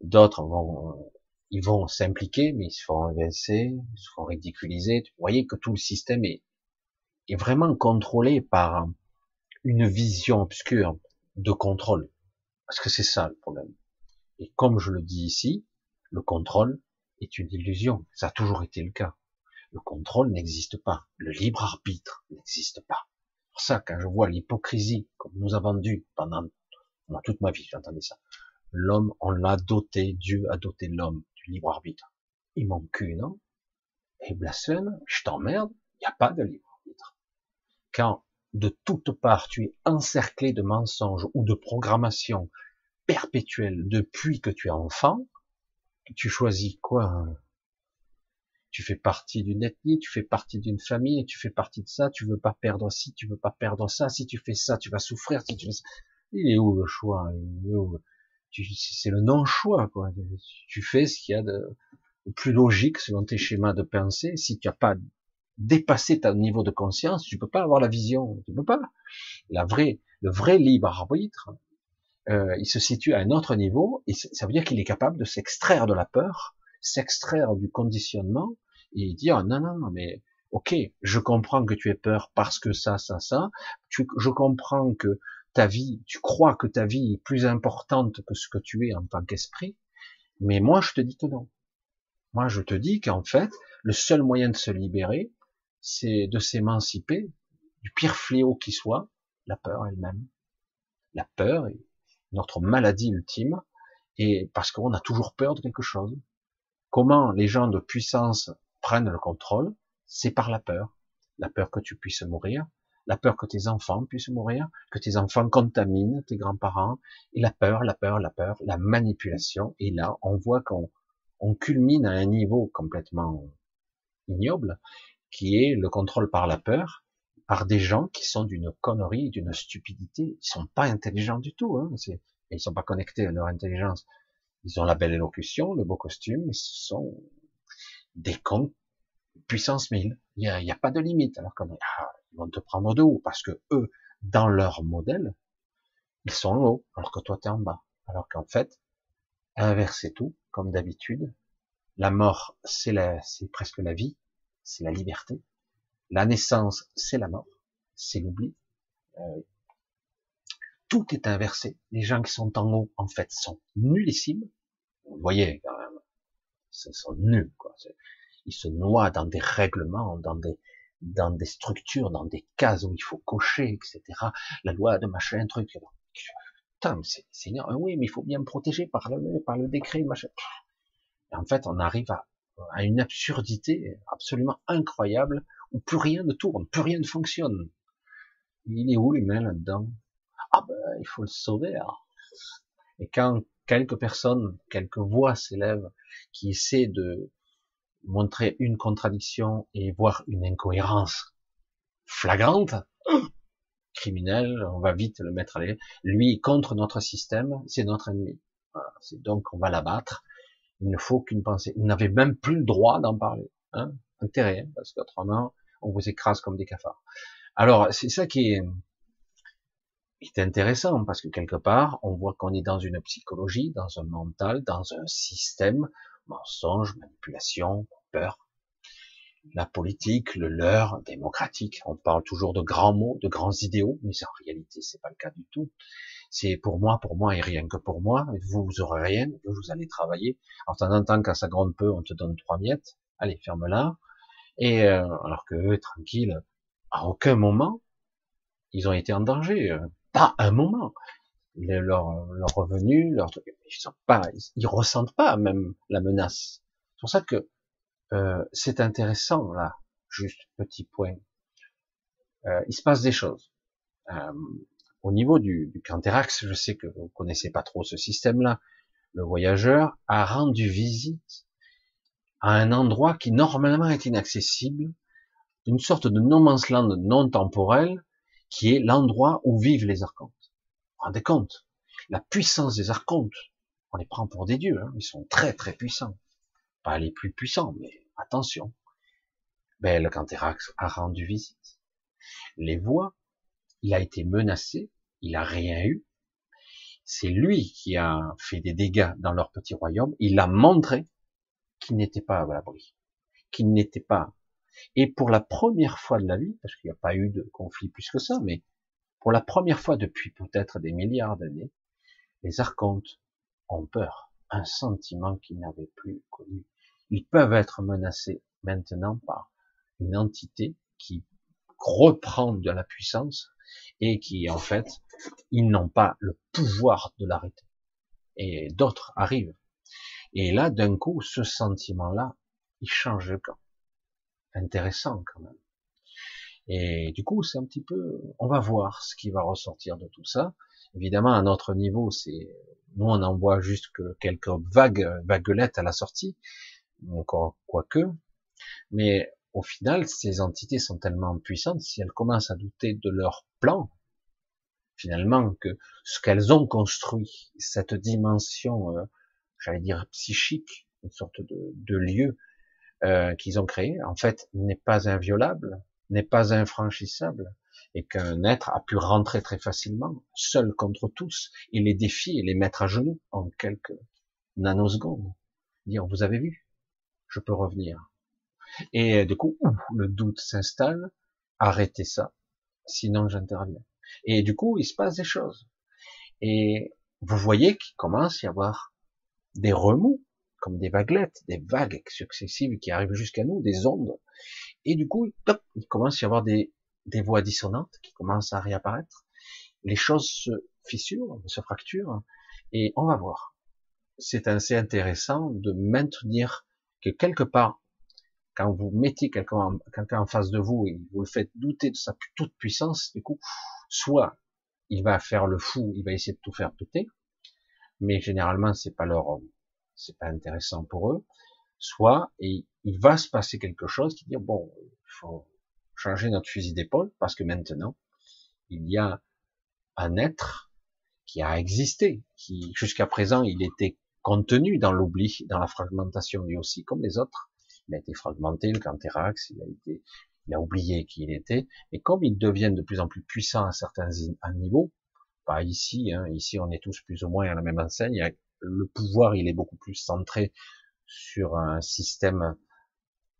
D'autres vont, ils vont s'impliquer, mais ils se font inverser, ils se font ridiculiser. Vous voyez que tout le système est, est vraiment contrôlé par une vision obscure de contrôle. Parce que c'est ça le problème. Et comme je le dis ici, le contrôle est une illusion. Ça a toujours été le cas. Le contrôle n'existe pas. Le libre arbitre n'existe pas. Pour ça, quand je vois l'hypocrisie comme nous a vendu pendant toute ma vie, j'entendais ça. L'homme, on l'a doté, Dieu a doté l'homme du libre arbitre. Il manque cul, non Et blasphème, je t'emmerde, il n'y a pas de libre arbitre. Quand de toutes parts tu es encerclé de mensonges ou de programmation perpétuelle depuis que tu es enfant, tu choisis quoi hein? Tu fais partie d'une ethnie, tu fais partie d'une famille, tu fais partie de ça, tu veux pas perdre ci, tu veux pas perdre ça, si tu fais ça, tu vas souffrir, si tu fais ça. Il est où le choix? C'est le non-choix, quoi. Tu fais ce qu'il y a de plus logique selon tes schémas de pensée. Si tu n'as pas dépassé ton niveau de conscience, tu peux pas avoir la vision. Tu peux pas. La vraie, le vrai libre arbitre, euh, il se situe à un autre niveau, ça veut dire qu'il est capable de s'extraire de la peur, s'extraire du conditionnement, et dire non, non, non, mais ok, je comprends que tu aies peur parce que ça, ça, ça, je comprends que ta vie, tu crois que ta vie est plus importante que ce que tu es en tant qu'esprit, mais moi je te dis que non. Moi je te dis qu'en fait, le seul moyen de se libérer, c'est de s'émanciper du pire fléau qui soit, la peur elle-même. La peur est notre maladie ultime, et parce qu'on a toujours peur de quelque chose. Comment les gens de puissance prennent le contrôle C'est par la peur. La peur que tu puisses mourir, la peur que tes enfants puissent mourir, que tes enfants contaminent tes grands-parents, et la peur, la peur, la peur, la manipulation. Et là, on voit qu'on on culmine à un niveau complètement ignoble, qui est le contrôle par la peur, par des gens qui sont d'une connerie, d'une stupidité. Ils sont pas intelligents du tout. Hein. Ils sont pas connectés à leur intelligence. Ils ont la belle élocution, le beau costume, mais ce sont des cons puissance 1000. Il n'y a, a, pas de limite. Alors qu'on ah, ils vont te prendre de haut parce que eux, dans leur modèle, ils sont en haut, alors que toi tu es en bas. Alors qu'en fait, inverser tout, comme d'habitude, la mort, c'est c'est presque la vie, c'est la liberté. La naissance, c'est la mort, c'est l'oubli. Euh, tout est inversé. Les gens qui sont en haut, en fait, sont nullissimes. Vous voyez, quand même, ils sont nuls, quoi. Ils se noient dans des règlements, dans des, structures, dans des cases où il faut cocher, etc. La loi de machin, truc. Putain, c'est, c'est oui, mais il faut bien me protéger par le, par le décret, machin. En fait, on arrive à, à une absurdité absolument incroyable où plus rien ne tourne, plus rien ne fonctionne. Il est où l'humain là-dedans? Ah ben, il faut le sauver. Hein. Et quand quelques personnes, quelques voix s'élèvent qui essaient de montrer une contradiction et voir une incohérence flagrante, (gasps) criminel, on va vite le mettre à l'aise. Lui, contre notre système, c'est notre ennemi. C'est donc on va l'abattre. Il ne faut qu'une pensée. Vous n'avez même plus le droit d'en parler. Hein Intérêt, hein, parce qu'autrement, on vous écrase comme des cafards. Alors, c'est ça qui est, est intéressant, parce que quelque part, on voit qu'on est dans une psychologie, dans un mental, dans un système, mensonge, manipulation, peur. La politique, le leurre démocratique. On parle toujours de grands mots, de grands idéaux, mais en réalité, c'est pas le cas du tout. C'est pour moi, pour moi et rien que pour moi. Vous, vous aurez rien, vous allez travailler. En temps quand ça gronde peu, on te donne trois miettes. Allez, ferme-la. Et euh, alors que eux, tranquilles, à aucun moment, ils ont été en danger. Pas un moment. leur, leur revenu, leur ils sont pas, ressentent pas même la menace. C'est pour ça que euh, c'est intéressant là. Juste petit point. Euh, il se passe des choses. Euh, au niveau du, du Canterax, je sais que vous connaissez pas trop ce système-là. Le voyageur a rendu visite à un endroit qui normalement est inaccessible, une sorte de no man's non temporel, qui est l'endroit où vivent les archontes. Rendez compte? La puissance des archontes, on les prend pour des dieux, hein. ils sont très très puissants. Pas les plus puissants, mais attention. Ben, le Canterax a rendu visite. Les voix, il a été menacé, il a rien eu. C'est lui qui a fait des dégâts dans leur petit royaume. Il a montré qui n'était pas à l'abri, qui n'était pas. Et pour la première fois de la vie, parce qu'il n'y a pas eu de conflit plus que ça, mais pour la première fois depuis peut-être des milliards d'années, les archontes ont peur, un sentiment qu'ils n'avaient plus connu. Ils peuvent être menacés maintenant par une entité qui reprend de la puissance et qui, en fait, ils n'ont pas le pouvoir de l'arrêter. Et d'autres arrivent. Et là, d'un coup, ce sentiment-là, il change de camp. Intéressant quand même. Et du coup, c'est un petit peu, on va voir ce qui va ressortir de tout ça. Évidemment, à notre niveau, c'est, nous, on en voit juste que quelques vagues, vaguelettes à la sortie, encore quoique. Mais au final, ces entités sont tellement puissantes, si elles commencent à douter de leur plan, finalement, que ce qu'elles ont construit, cette dimension, euh, j'allais dire psychique, une sorte de, de lieu euh, qu'ils ont créé, en fait, n'est pas inviolable, n'est pas infranchissable, et qu'un être a pu rentrer très facilement, seul contre tous, et les défier, et les mettre à genoux en quelques nanosecondes. Dire, vous avez vu, je peux revenir. Et euh, du coup, le doute s'installe, arrêtez ça, sinon j'interviens. Et du coup, il se passe des choses. Et vous voyez qu'il commence à y avoir des remous, comme des vaguelettes, des vagues successives qui arrivent jusqu'à nous, des ondes. Et du coup, il commence à y avoir des, des voix dissonantes qui commencent à réapparaître. Les choses se fissurent, se fracturent, et on va voir. C'est assez intéressant de maintenir que quelque part, quand vous mettez quelqu'un en face de vous et vous le faites douter de sa toute puissance, du coup, soit il va faire le fou, il va essayer de tout faire péter, mais généralement c'est pas leur, c'est pas intéressant pour eux, soit et il va se passer quelque chose qui dit bon, il faut changer notre fusil d'épaule parce que maintenant il y a un être qui a existé, qui jusqu'à présent il était contenu dans l'oubli, dans la fragmentation lui aussi, comme les autres, il a été fragmenté, le Canterax, il a été, il a oublié qui il était, et comme ils deviennent de plus en plus puissants à certains niveaux, pas ici, hein, ici on est tous plus ou moins à la même enseigne, le pouvoir il est beaucoup plus centré sur un système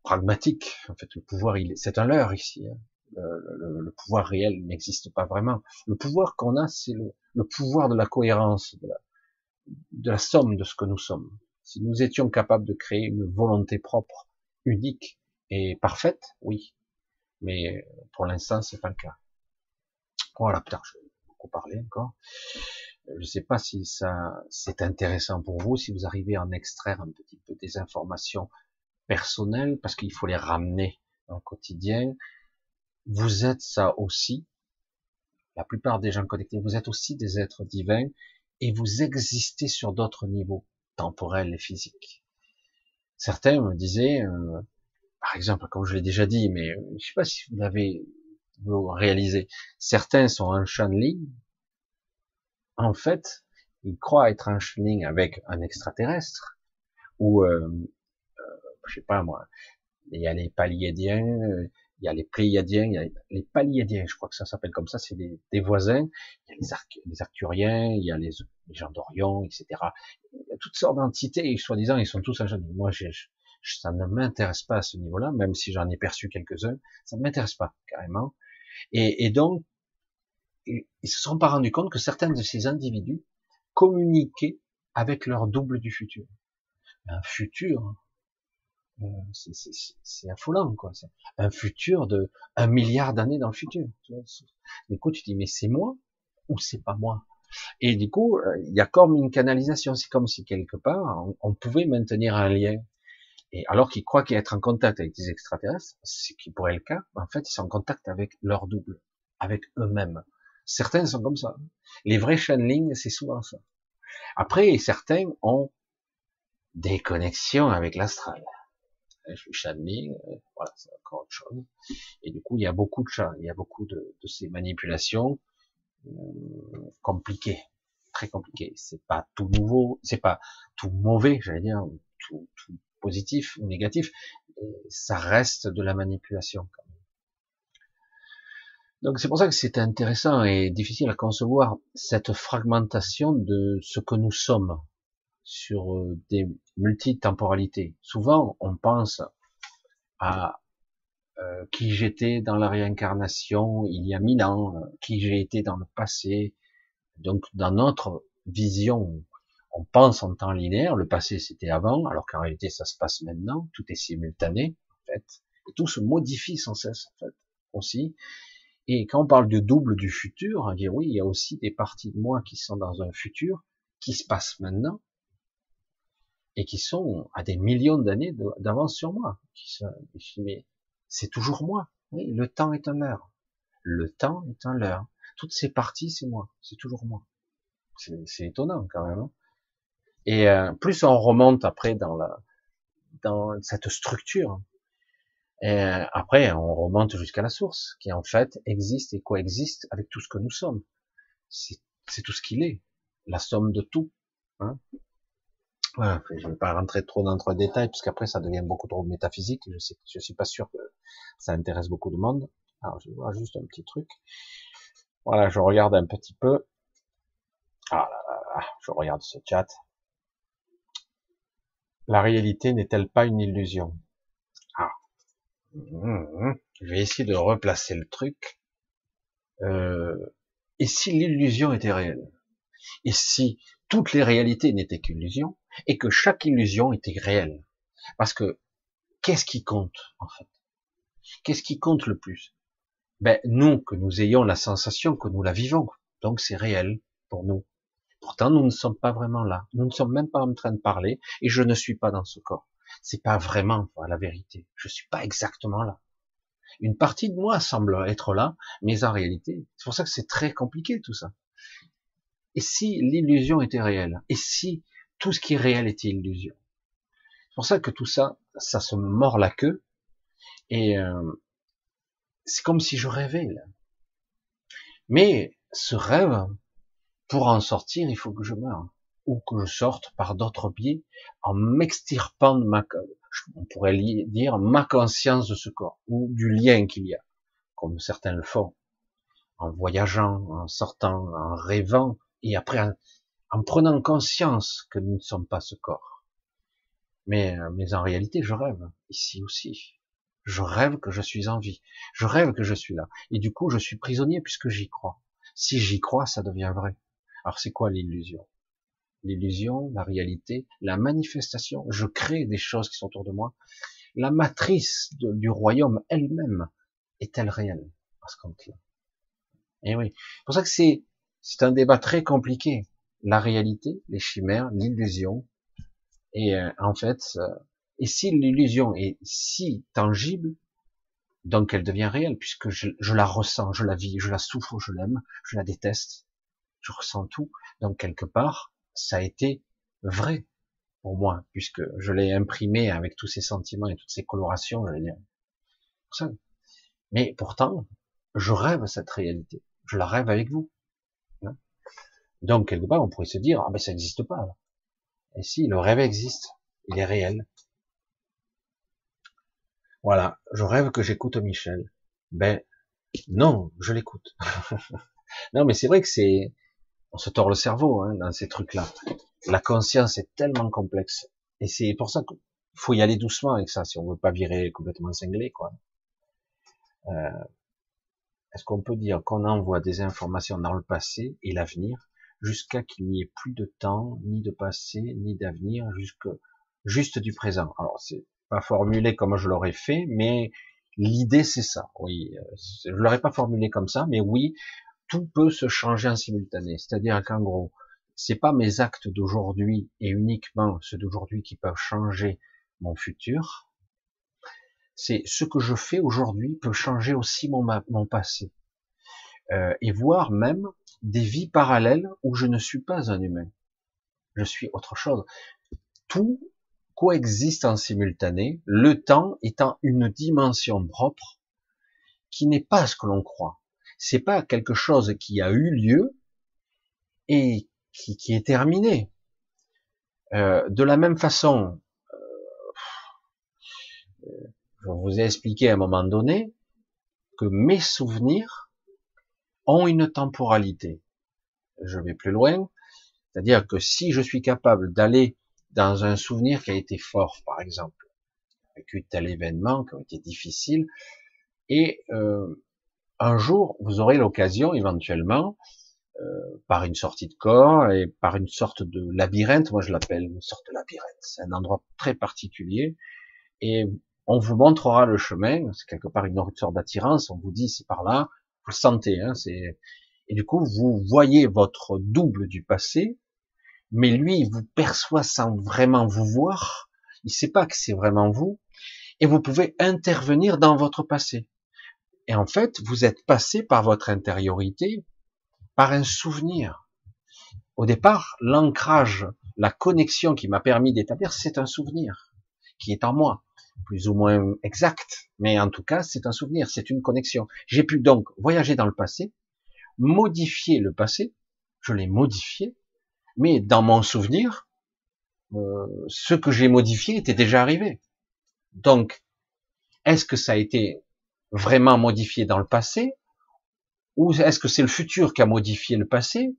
pragmatique. En fait, le pouvoir, il, c'est un leurre ici. Hein. Le, pouvoir réel n'existe pas vraiment. Le pouvoir qu'on a, c'est le, pouvoir de la cohérence, de la, de la somme de ce que nous sommes. Si nous étions capables de créer une volonté propre unique et parfaite, oui. Mais pour l'instant, c'est pas le cas. Voilà, putain, je vais beaucoup parler encore. Je ne sais pas si ça c'est intéressant pour vous, si vous arrivez à en extraire un petit peu des informations personnelles, parce qu'il faut les ramener dans le quotidien. Vous êtes ça aussi. La plupart des gens connectés, vous êtes aussi des êtres divins et vous existez sur d'autres niveaux, temporels et physiques. Certains me disaient, euh, par exemple, comme je l'ai déjà dit, mais je sais pas si vous l'avez réalisé, certains sont en channeling. En fait, ils croient être en channeling avec un extraterrestre, ou, euh, euh, je sais pas moi, il y a les paléadiens, euh, il y a les pléiadiens, il y a les paléadiens, je crois que ça s'appelle comme ça, c'est des, voisins, il y a les, les arcturiens, il y a les, gens d'Orion, etc. Il y a toutes sortes d'entités, et soi-disant, ils sont tous en channeling. Moi, ça ne m'intéresse pas à ce niveau-là, même si j'en ai perçu quelques-uns, ça ne m'intéresse pas carrément. Et, et donc, ils se sont pas rendus compte que certains de ces individus communiquaient avec leur double du futur. Un futur, euh, c'est affolant, quoi. Un futur de un milliard d'années dans le futur. Du coup, tu dis, mais c'est moi ou c'est pas moi? Et du coup, euh, il y a comme une canalisation. C'est comme si quelque part, on pouvait maintenir un lien et alors qu'ils croient qu'être en contact avec des extraterrestres, ce qui pourrait être le cas, en fait, ils sont en contact avec leur double, avec eux-mêmes. Certains sont comme ça. Les vrais channelings, c'est souvent ça. Après, certains ont des connexions avec l'astral. Je suis channeling, euh, voilà, c'est encore autre chose. Et du coup, il y a beaucoup de chats, il y a beaucoup de, ces manipulations euh, compliquées, très compliquées. C'est pas tout nouveau, c'est pas tout mauvais, j'allais dire, tout positif ou négatif, ça reste de la manipulation. Donc c'est pour ça que c'est intéressant et difficile à concevoir cette fragmentation de ce que nous sommes sur euh, des multitemporalités. Souvent, on pense à euh, qui j'étais dans la réincarnation il y a mille ans, qui j'ai été dans le passé, donc dans notre vision, on pense en temps linéaire, le passé c'était avant, alors qu'en réalité ça se passe maintenant, tout est simultané, en fait, et tout se modifie sans cesse, en fait, aussi. Et quand on parle de double du futur, on dit oui, il y a aussi des parties de moi qui sont dans un futur, qui se passe maintenant, et qui sont à des millions d'années d'avance sur moi. mais c'est toujours moi. Oui, le temps est un leurre. Le temps est un leurre. Toutes ces parties, c'est moi. C'est toujours moi. C'est étonnant quand même. Hein. et euh, plus on remonte après dans la dans cette structure, et euh, après on remonte jusqu'à la source, qui en fait existe et coexiste avec tout ce que nous sommes. C'est tout ce qu'il est, la somme de tout. Hein je ne vais pas rentrer trop dans de détails, parce qu'après ça devient beaucoup trop métaphysique. Je sais, je suis pas sûr que ça intéresse beaucoup de monde. Alors, je voir juste un petit truc. Voilà, je regarde un petit peu. Ah là là là, je regarde ce chat. La réalité n'est-elle pas une illusion? Je vais essayer de replacer le truc. Euh... Et si l'illusion était réelle? Et si toutes les réalités n'étaient qu'illusions et que chaque illusion était réelle? Parce que qu'est-ce qui compte en fait? Qu'est-ce qui compte le plus? Ben nous que nous ayons la sensation que nous la vivons, donc c'est réel pour nous. Pourtant nous ne sommes pas vraiment là. Nous ne sommes même pas en train de parler et je ne suis pas dans ce corps. C'est pas vraiment la vérité. Je suis pas exactement là. Une partie de moi semble être là, mais en réalité, c'est pour ça que c'est très compliqué tout ça. Et si l'illusion était réelle? Et si tout ce qui est réel était illusion? C'est pour ça que tout ça, ça se mord la queue. Et euh, c'est comme si je rêvais. Là. Mais ce rêve, pour en sortir, il faut que je meure. Ou que je sorte par d'autres biais en m'extirpant de ma, on pourrait dire, ma conscience de ce corps, ou du lien qu'il y a, comme certains le font, en voyageant, en sortant, en rêvant, et après en, prenant conscience que nous ne sommes pas ce corps. Mais, euh, mais en réalité, je rêve, ici aussi. Je rêve que je suis en vie. Je rêve que je suis là. Et du coup, je suis prisonnier puisque j'y crois. Si j'y crois, ça devient vrai. Alors c'est quoi l'illusion? L'illusion, la réalité, la manifestation. Je crée des choses qui sont autour de moi. La matrice du royaume elle-même est-elle réelle? Parce qu'on Et eh oui. C'est pour ça que c'est c'est un débat très compliqué. La réalité, les chimères, l'illusion. Et euh, en fait, euh, et si l'illusion est si tangible, donc elle devient réelle, puisque je, la ressens, je la vis, je la souffre, je l'aime, je la déteste, je ressens tout. Donc quelque part, ça a été vrai pour moi, puisque je l'ai imprimé avec tous ces sentiments et toutes ces colorations, je vais dire. Mais pourtant, je rêve cette réalité. Je la rêve avec vous. Donc, quelque part, on pourrait se dire, ah ben ça n'existe pas. Et si, le rêve existe, il est réel. Voilà, je rêve que j'écoute Michel. Ben, non, je l'écoute. (laughs) non, mais c'est vrai que c'est, on se tord le cerveau hein, dans ces trucs-là. La conscience est tellement complexe, et c'est pour ça qu'il faut y aller doucement avec ça, si on veut pas virer complètement cinglé, quoi. Euh, est-ce qu'on peut dire qu'on envoie des informations dans le passé et l'avenir jusqu'à qu'il n'y ait plus de temps, ni de passé, ni d'avenir, jusque juste du présent? Alors c'est pas formulé comme je l'aurais fait, mais l'idée c'est ça. Oui, euh, je l'aurais pas formulé comme ça, mais oui, tout peut se changer en simultané. C'est-à-dire qu'en gros, c'est pas mes actes d'aujourd'hui et uniquement ceux d'aujourd'hui qui peuvent changer mon futur. C'est ce que je fais aujourd'hui peut changer aussi mon, passé. Euh, et voir même des vies parallèles où je ne suis pas un humain. Je suis autre chose. Tout coexiste en simultané, le temps étant une dimension propre qui n'est pas ce que l'on croit. C'est pas quelque chose qui a eu lieu et qui, est terminé. Euh, de la même façon, euh, je vous ai expliqué à un moment donné que mes souvenirs ont une temporalité. Je vais plus loin, c'est-à-dire que si je suis capable d'aller dans un souvenir qui a été fort, par exemple, vécu tel événement qui a été difficile, et euh, un jour vous aurez l'occasion éventuellement euh, par une sortie de corps et par une sorte de labyrinthe. Moi, je l'appelle une sorte de labyrinthe. C'est un endroit très particulier et on vous montrera le chemin. C'est quelque part une sorte d'attirance. On vous dit c'est par là. Vous le sentez. Hein, et du coup vous voyez votre double du passé, mais lui il vous perçoit sans vraiment vous voir. Il sait pas que c'est vraiment vous et vous pouvez intervenir dans votre passé. Et en fait, vous êtes passé par votre intériorité, par un souvenir. Au départ, l'ancrage, la connexion qui m'a permis d'établir, c'est un souvenir qui est en moi, plus ou moins exact, mais en tout cas, c'est un souvenir, c'est une connexion. J'ai pu donc voyager dans le passé, modifier le passé, je l'ai modifié, mais dans mon souvenir, euh, ce que j'ai modifié était déjà arrivé. Donc, est-ce que ça a été vraiment modifié dans le passé ou est-ce que c'est le futur qui a modifié le passé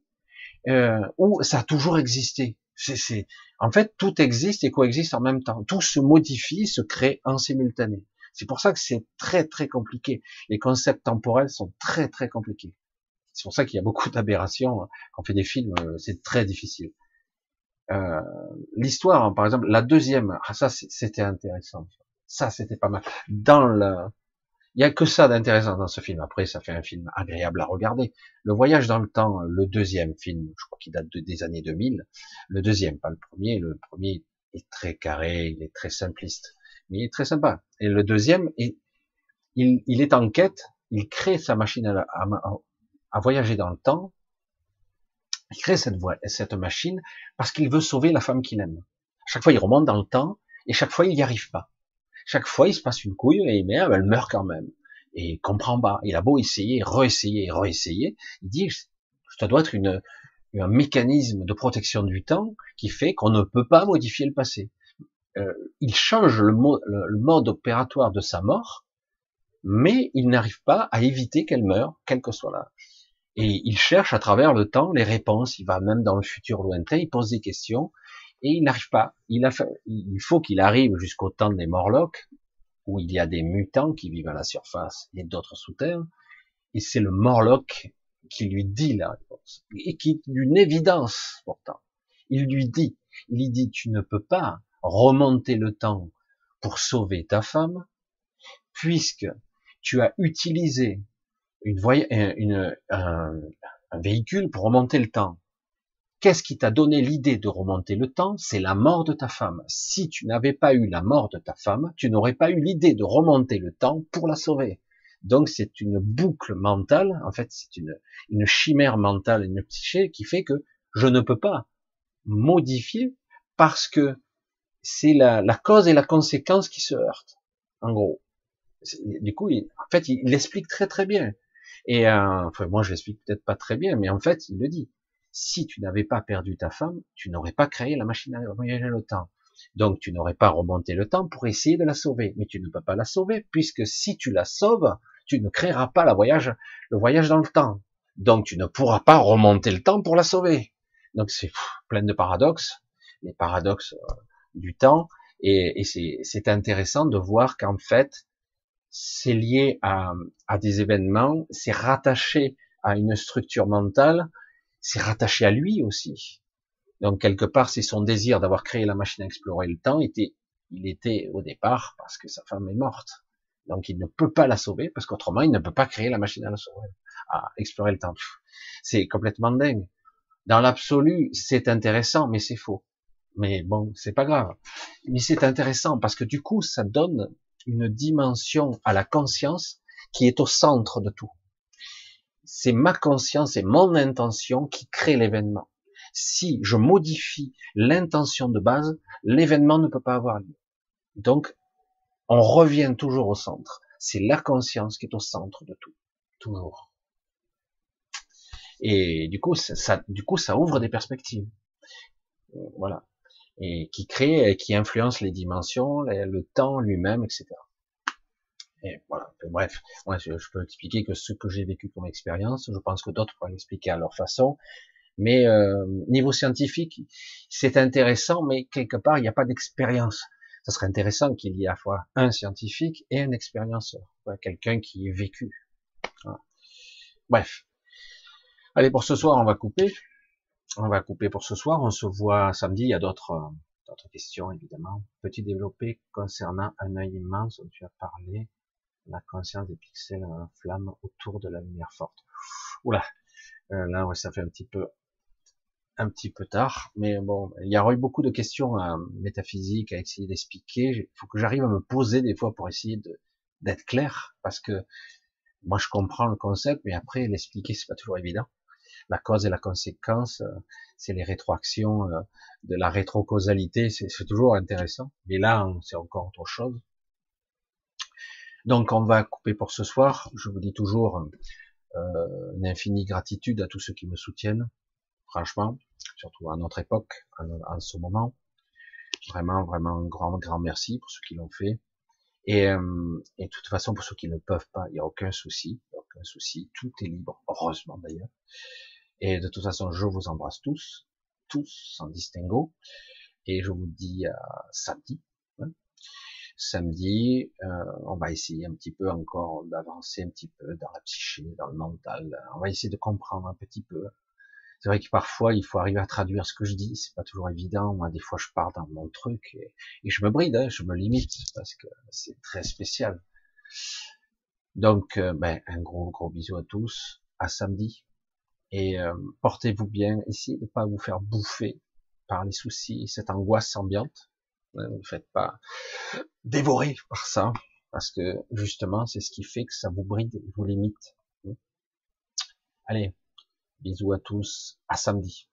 euh, Ou ça a toujours existé c'est, En fait, tout existe et coexiste en même temps. Tout se modifie, se crée en simultané. C'est pour ça que c'est très très compliqué. Les concepts temporels sont très très compliqués. C'est pour ça qu'il y a beaucoup d'aberrations. Quand on fait des films, euh, c'est très difficile. Euh, L'histoire, par exemple, la deuxième, ah, ça c'était intéressant. Ça c'était pas mal. Dans le, il y a que ça d'intéressant dans ce film. Après, ça fait un film agréable à regarder. Le voyage dans le temps, le deuxième film, je crois qu'il date des années 2000. Le deuxième, pas le premier. Le premier est très carré, il est très simpliste, mais il est très sympa. Et le deuxième, il, il est en quête, il crée sa machine à, voyager dans le temps. Il crée cette, cette machine parce qu'il veut sauver la femme qu'il aime. chaque fois, il remonte dans le temps et chaque fois, il n'y arrive pas. Chaque fois, il se passe une couille et merde, elle meurt quand même. Et il comprend pas. Il a beau essayer, réessayer, réessayer. Il dit, ça doit être une, un mécanisme de protection du temps qui fait qu'on ne peut pas modifier le passé. Euh, il change le, le, mode opératoire de sa mort, mais il n'arrive pas à éviter qu'elle meure, quel que soit l'âge. Et il cherche à travers le temps les réponses. Il va même dans le futur lointain, il pose des questions, et il n'arrive pas. Il, faut qu'il arrive jusqu'au temps des Morlocks, où il y a des mutants qui vivent à la surface et d'autres sous terre, et c'est le Morlock qui lui dit la réponse, et qui d'une évidence pourtant. Il lui dit, il lui dit, tu ne peux pas remonter le temps pour sauver ta femme, puisque tu as utilisé un véhicule pour remonter le temps. Qu'est-ce qui t'a donné l'idée de remonter le temps? C'est la mort de ta femme. Si tu n'avais pas eu la mort de ta femme, tu n'aurais pas eu l'idée de remonter le temps pour la sauver. Donc c'est une boucle mentale, en fait c'est une, une chimère mentale, une psyché qui fait que je ne peux pas modifier parce que c'est la, la, cause et la conséquence qui se heurtent, en gros. Du coup, il, en fait, il l'explique très très bien. Et euh, enfin, moi, je l'explique peut-être pas très bien, mais en fait, il le dit si tu n'avais pas perdu ta femme, tu n'aurais pas créé la machine à voyager le temps. Donc tu n'aurais pas remonté le temps pour essayer de la sauver. Mais tu ne peux pas la sauver, puisque si tu la sauves, tu ne créeras pas la voyage, le voyage dans le temps. Donc tu ne pourras pas remonter le temps pour la sauver. Donc c'est plein de paradoxes, les paradoxes euh, du temps. Et, c'est intéressant de voir qu'en fait, c'est lié à, à des événements, c'est rattaché à une structure mentale c'est rattaché à lui aussi. Donc quelque part, c'est son désir d'avoir créé la machine à explorer le temps était, il était au départ parce que sa femme est morte. Donc il ne peut pas la sauver parce qu'autrement il ne peut pas créer la machine à la sauver, à explorer le temps. C'est complètement dingue. Dans l'absolu, c'est intéressant, mais c'est faux. Mais bon, c'est pas grave. Mais c'est intéressant parce que du coup, ça donne une dimension à la conscience qui est au centre de tout c'est ma conscience et mon intention qui crée l'événement. Si je modifie l'intention de base, l'événement ne peut pas avoir lieu. Donc, on revient toujours au centre. C'est la conscience qui est au centre de tout. Toujours. Et du coup, ça, du coup, ça ouvre des perspectives. Voilà. Et qui crée, qui influence les dimensions, le temps lui-même, etc. Et voilà. Bref, moi, je, peux expliquer que ce que j'ai vécu comme expérience, je pense que d'autres pourraient l'expliquer à leur façon. Mais euh, niveau scientifique, c'est intéressant, mais quelque part, il n'y a pas d'expérience. Ça serait intéressant qu'il y ait à la fois un scientifique et un expérienceur, quelqu'un qui est vécu. Bref. Allez, pour ce soir, on va couper. On va couper pour ce soir. On se voit samedi. Il y a d'autres, d'autres questions, évidemment. Petit développé concernant un œil immense dont tu as parlé. La conscience des pixels en flamme autour de la lumière forte. Oula. Euh, là, ouais, ça fait un petit peu, un petit peu tard. Mais bon, il y aura eu beaucoup de questions euh, métaphysiques à essayer d'expliquer. Il faut que j'arrive à me poser des fois pour essayer d'être clair parce que moi je comprends le concept, mais après l'expliquer c'est pas toujours évident la cause et la conséquence, euh, c'est les rétroactions euh, de la rétrocausalité, c'est toujours intéressant. Mais là, c'est encore autre chose. Donc, on va couper pour ce soir. Je vous dis toujours euh, une infinie gratitude à tous ceux qui me soutiennent, franchement, surtout à notre époque, en, ce moment. Vraiment, vraiment un grand, grand merci pour ceux qui l'ont fait. Et, euh, et de toute façon, pour ceux qui ne peuvent pas, il n'y a aucun souci, aucun souci, tout est libre, heureusement d'ailleurs. Et de toute façon, je vous embrasse tous, tous sans distinguo, et je vous dis à samedi. Hein. Samedi, euh, on va essayer un petit peu encore d'avancer un petit peu dans la psyché, dans le mental. On va essayer de comprendre un petit peu. C'est vrai que parfois, il faut arriver à traduire ce que je dis. C'est pas toujours évident. Moi, des fois, je pars dans mon truc et, je me bride, hein, je me limite parce que c'est très spécial. Donc, euh, ben, un gros, gros bisou à tous. À samedi. Et euh, portez-vous bien, essayez de ne pas vous faire bouffer par les soucis, cette angoisse ambiante. Ne vous faites pas dévorer par ça, parce que justement, c'est ce qui fait que ça vous bride, vous limite. Allez, bisous à tous, à samedi.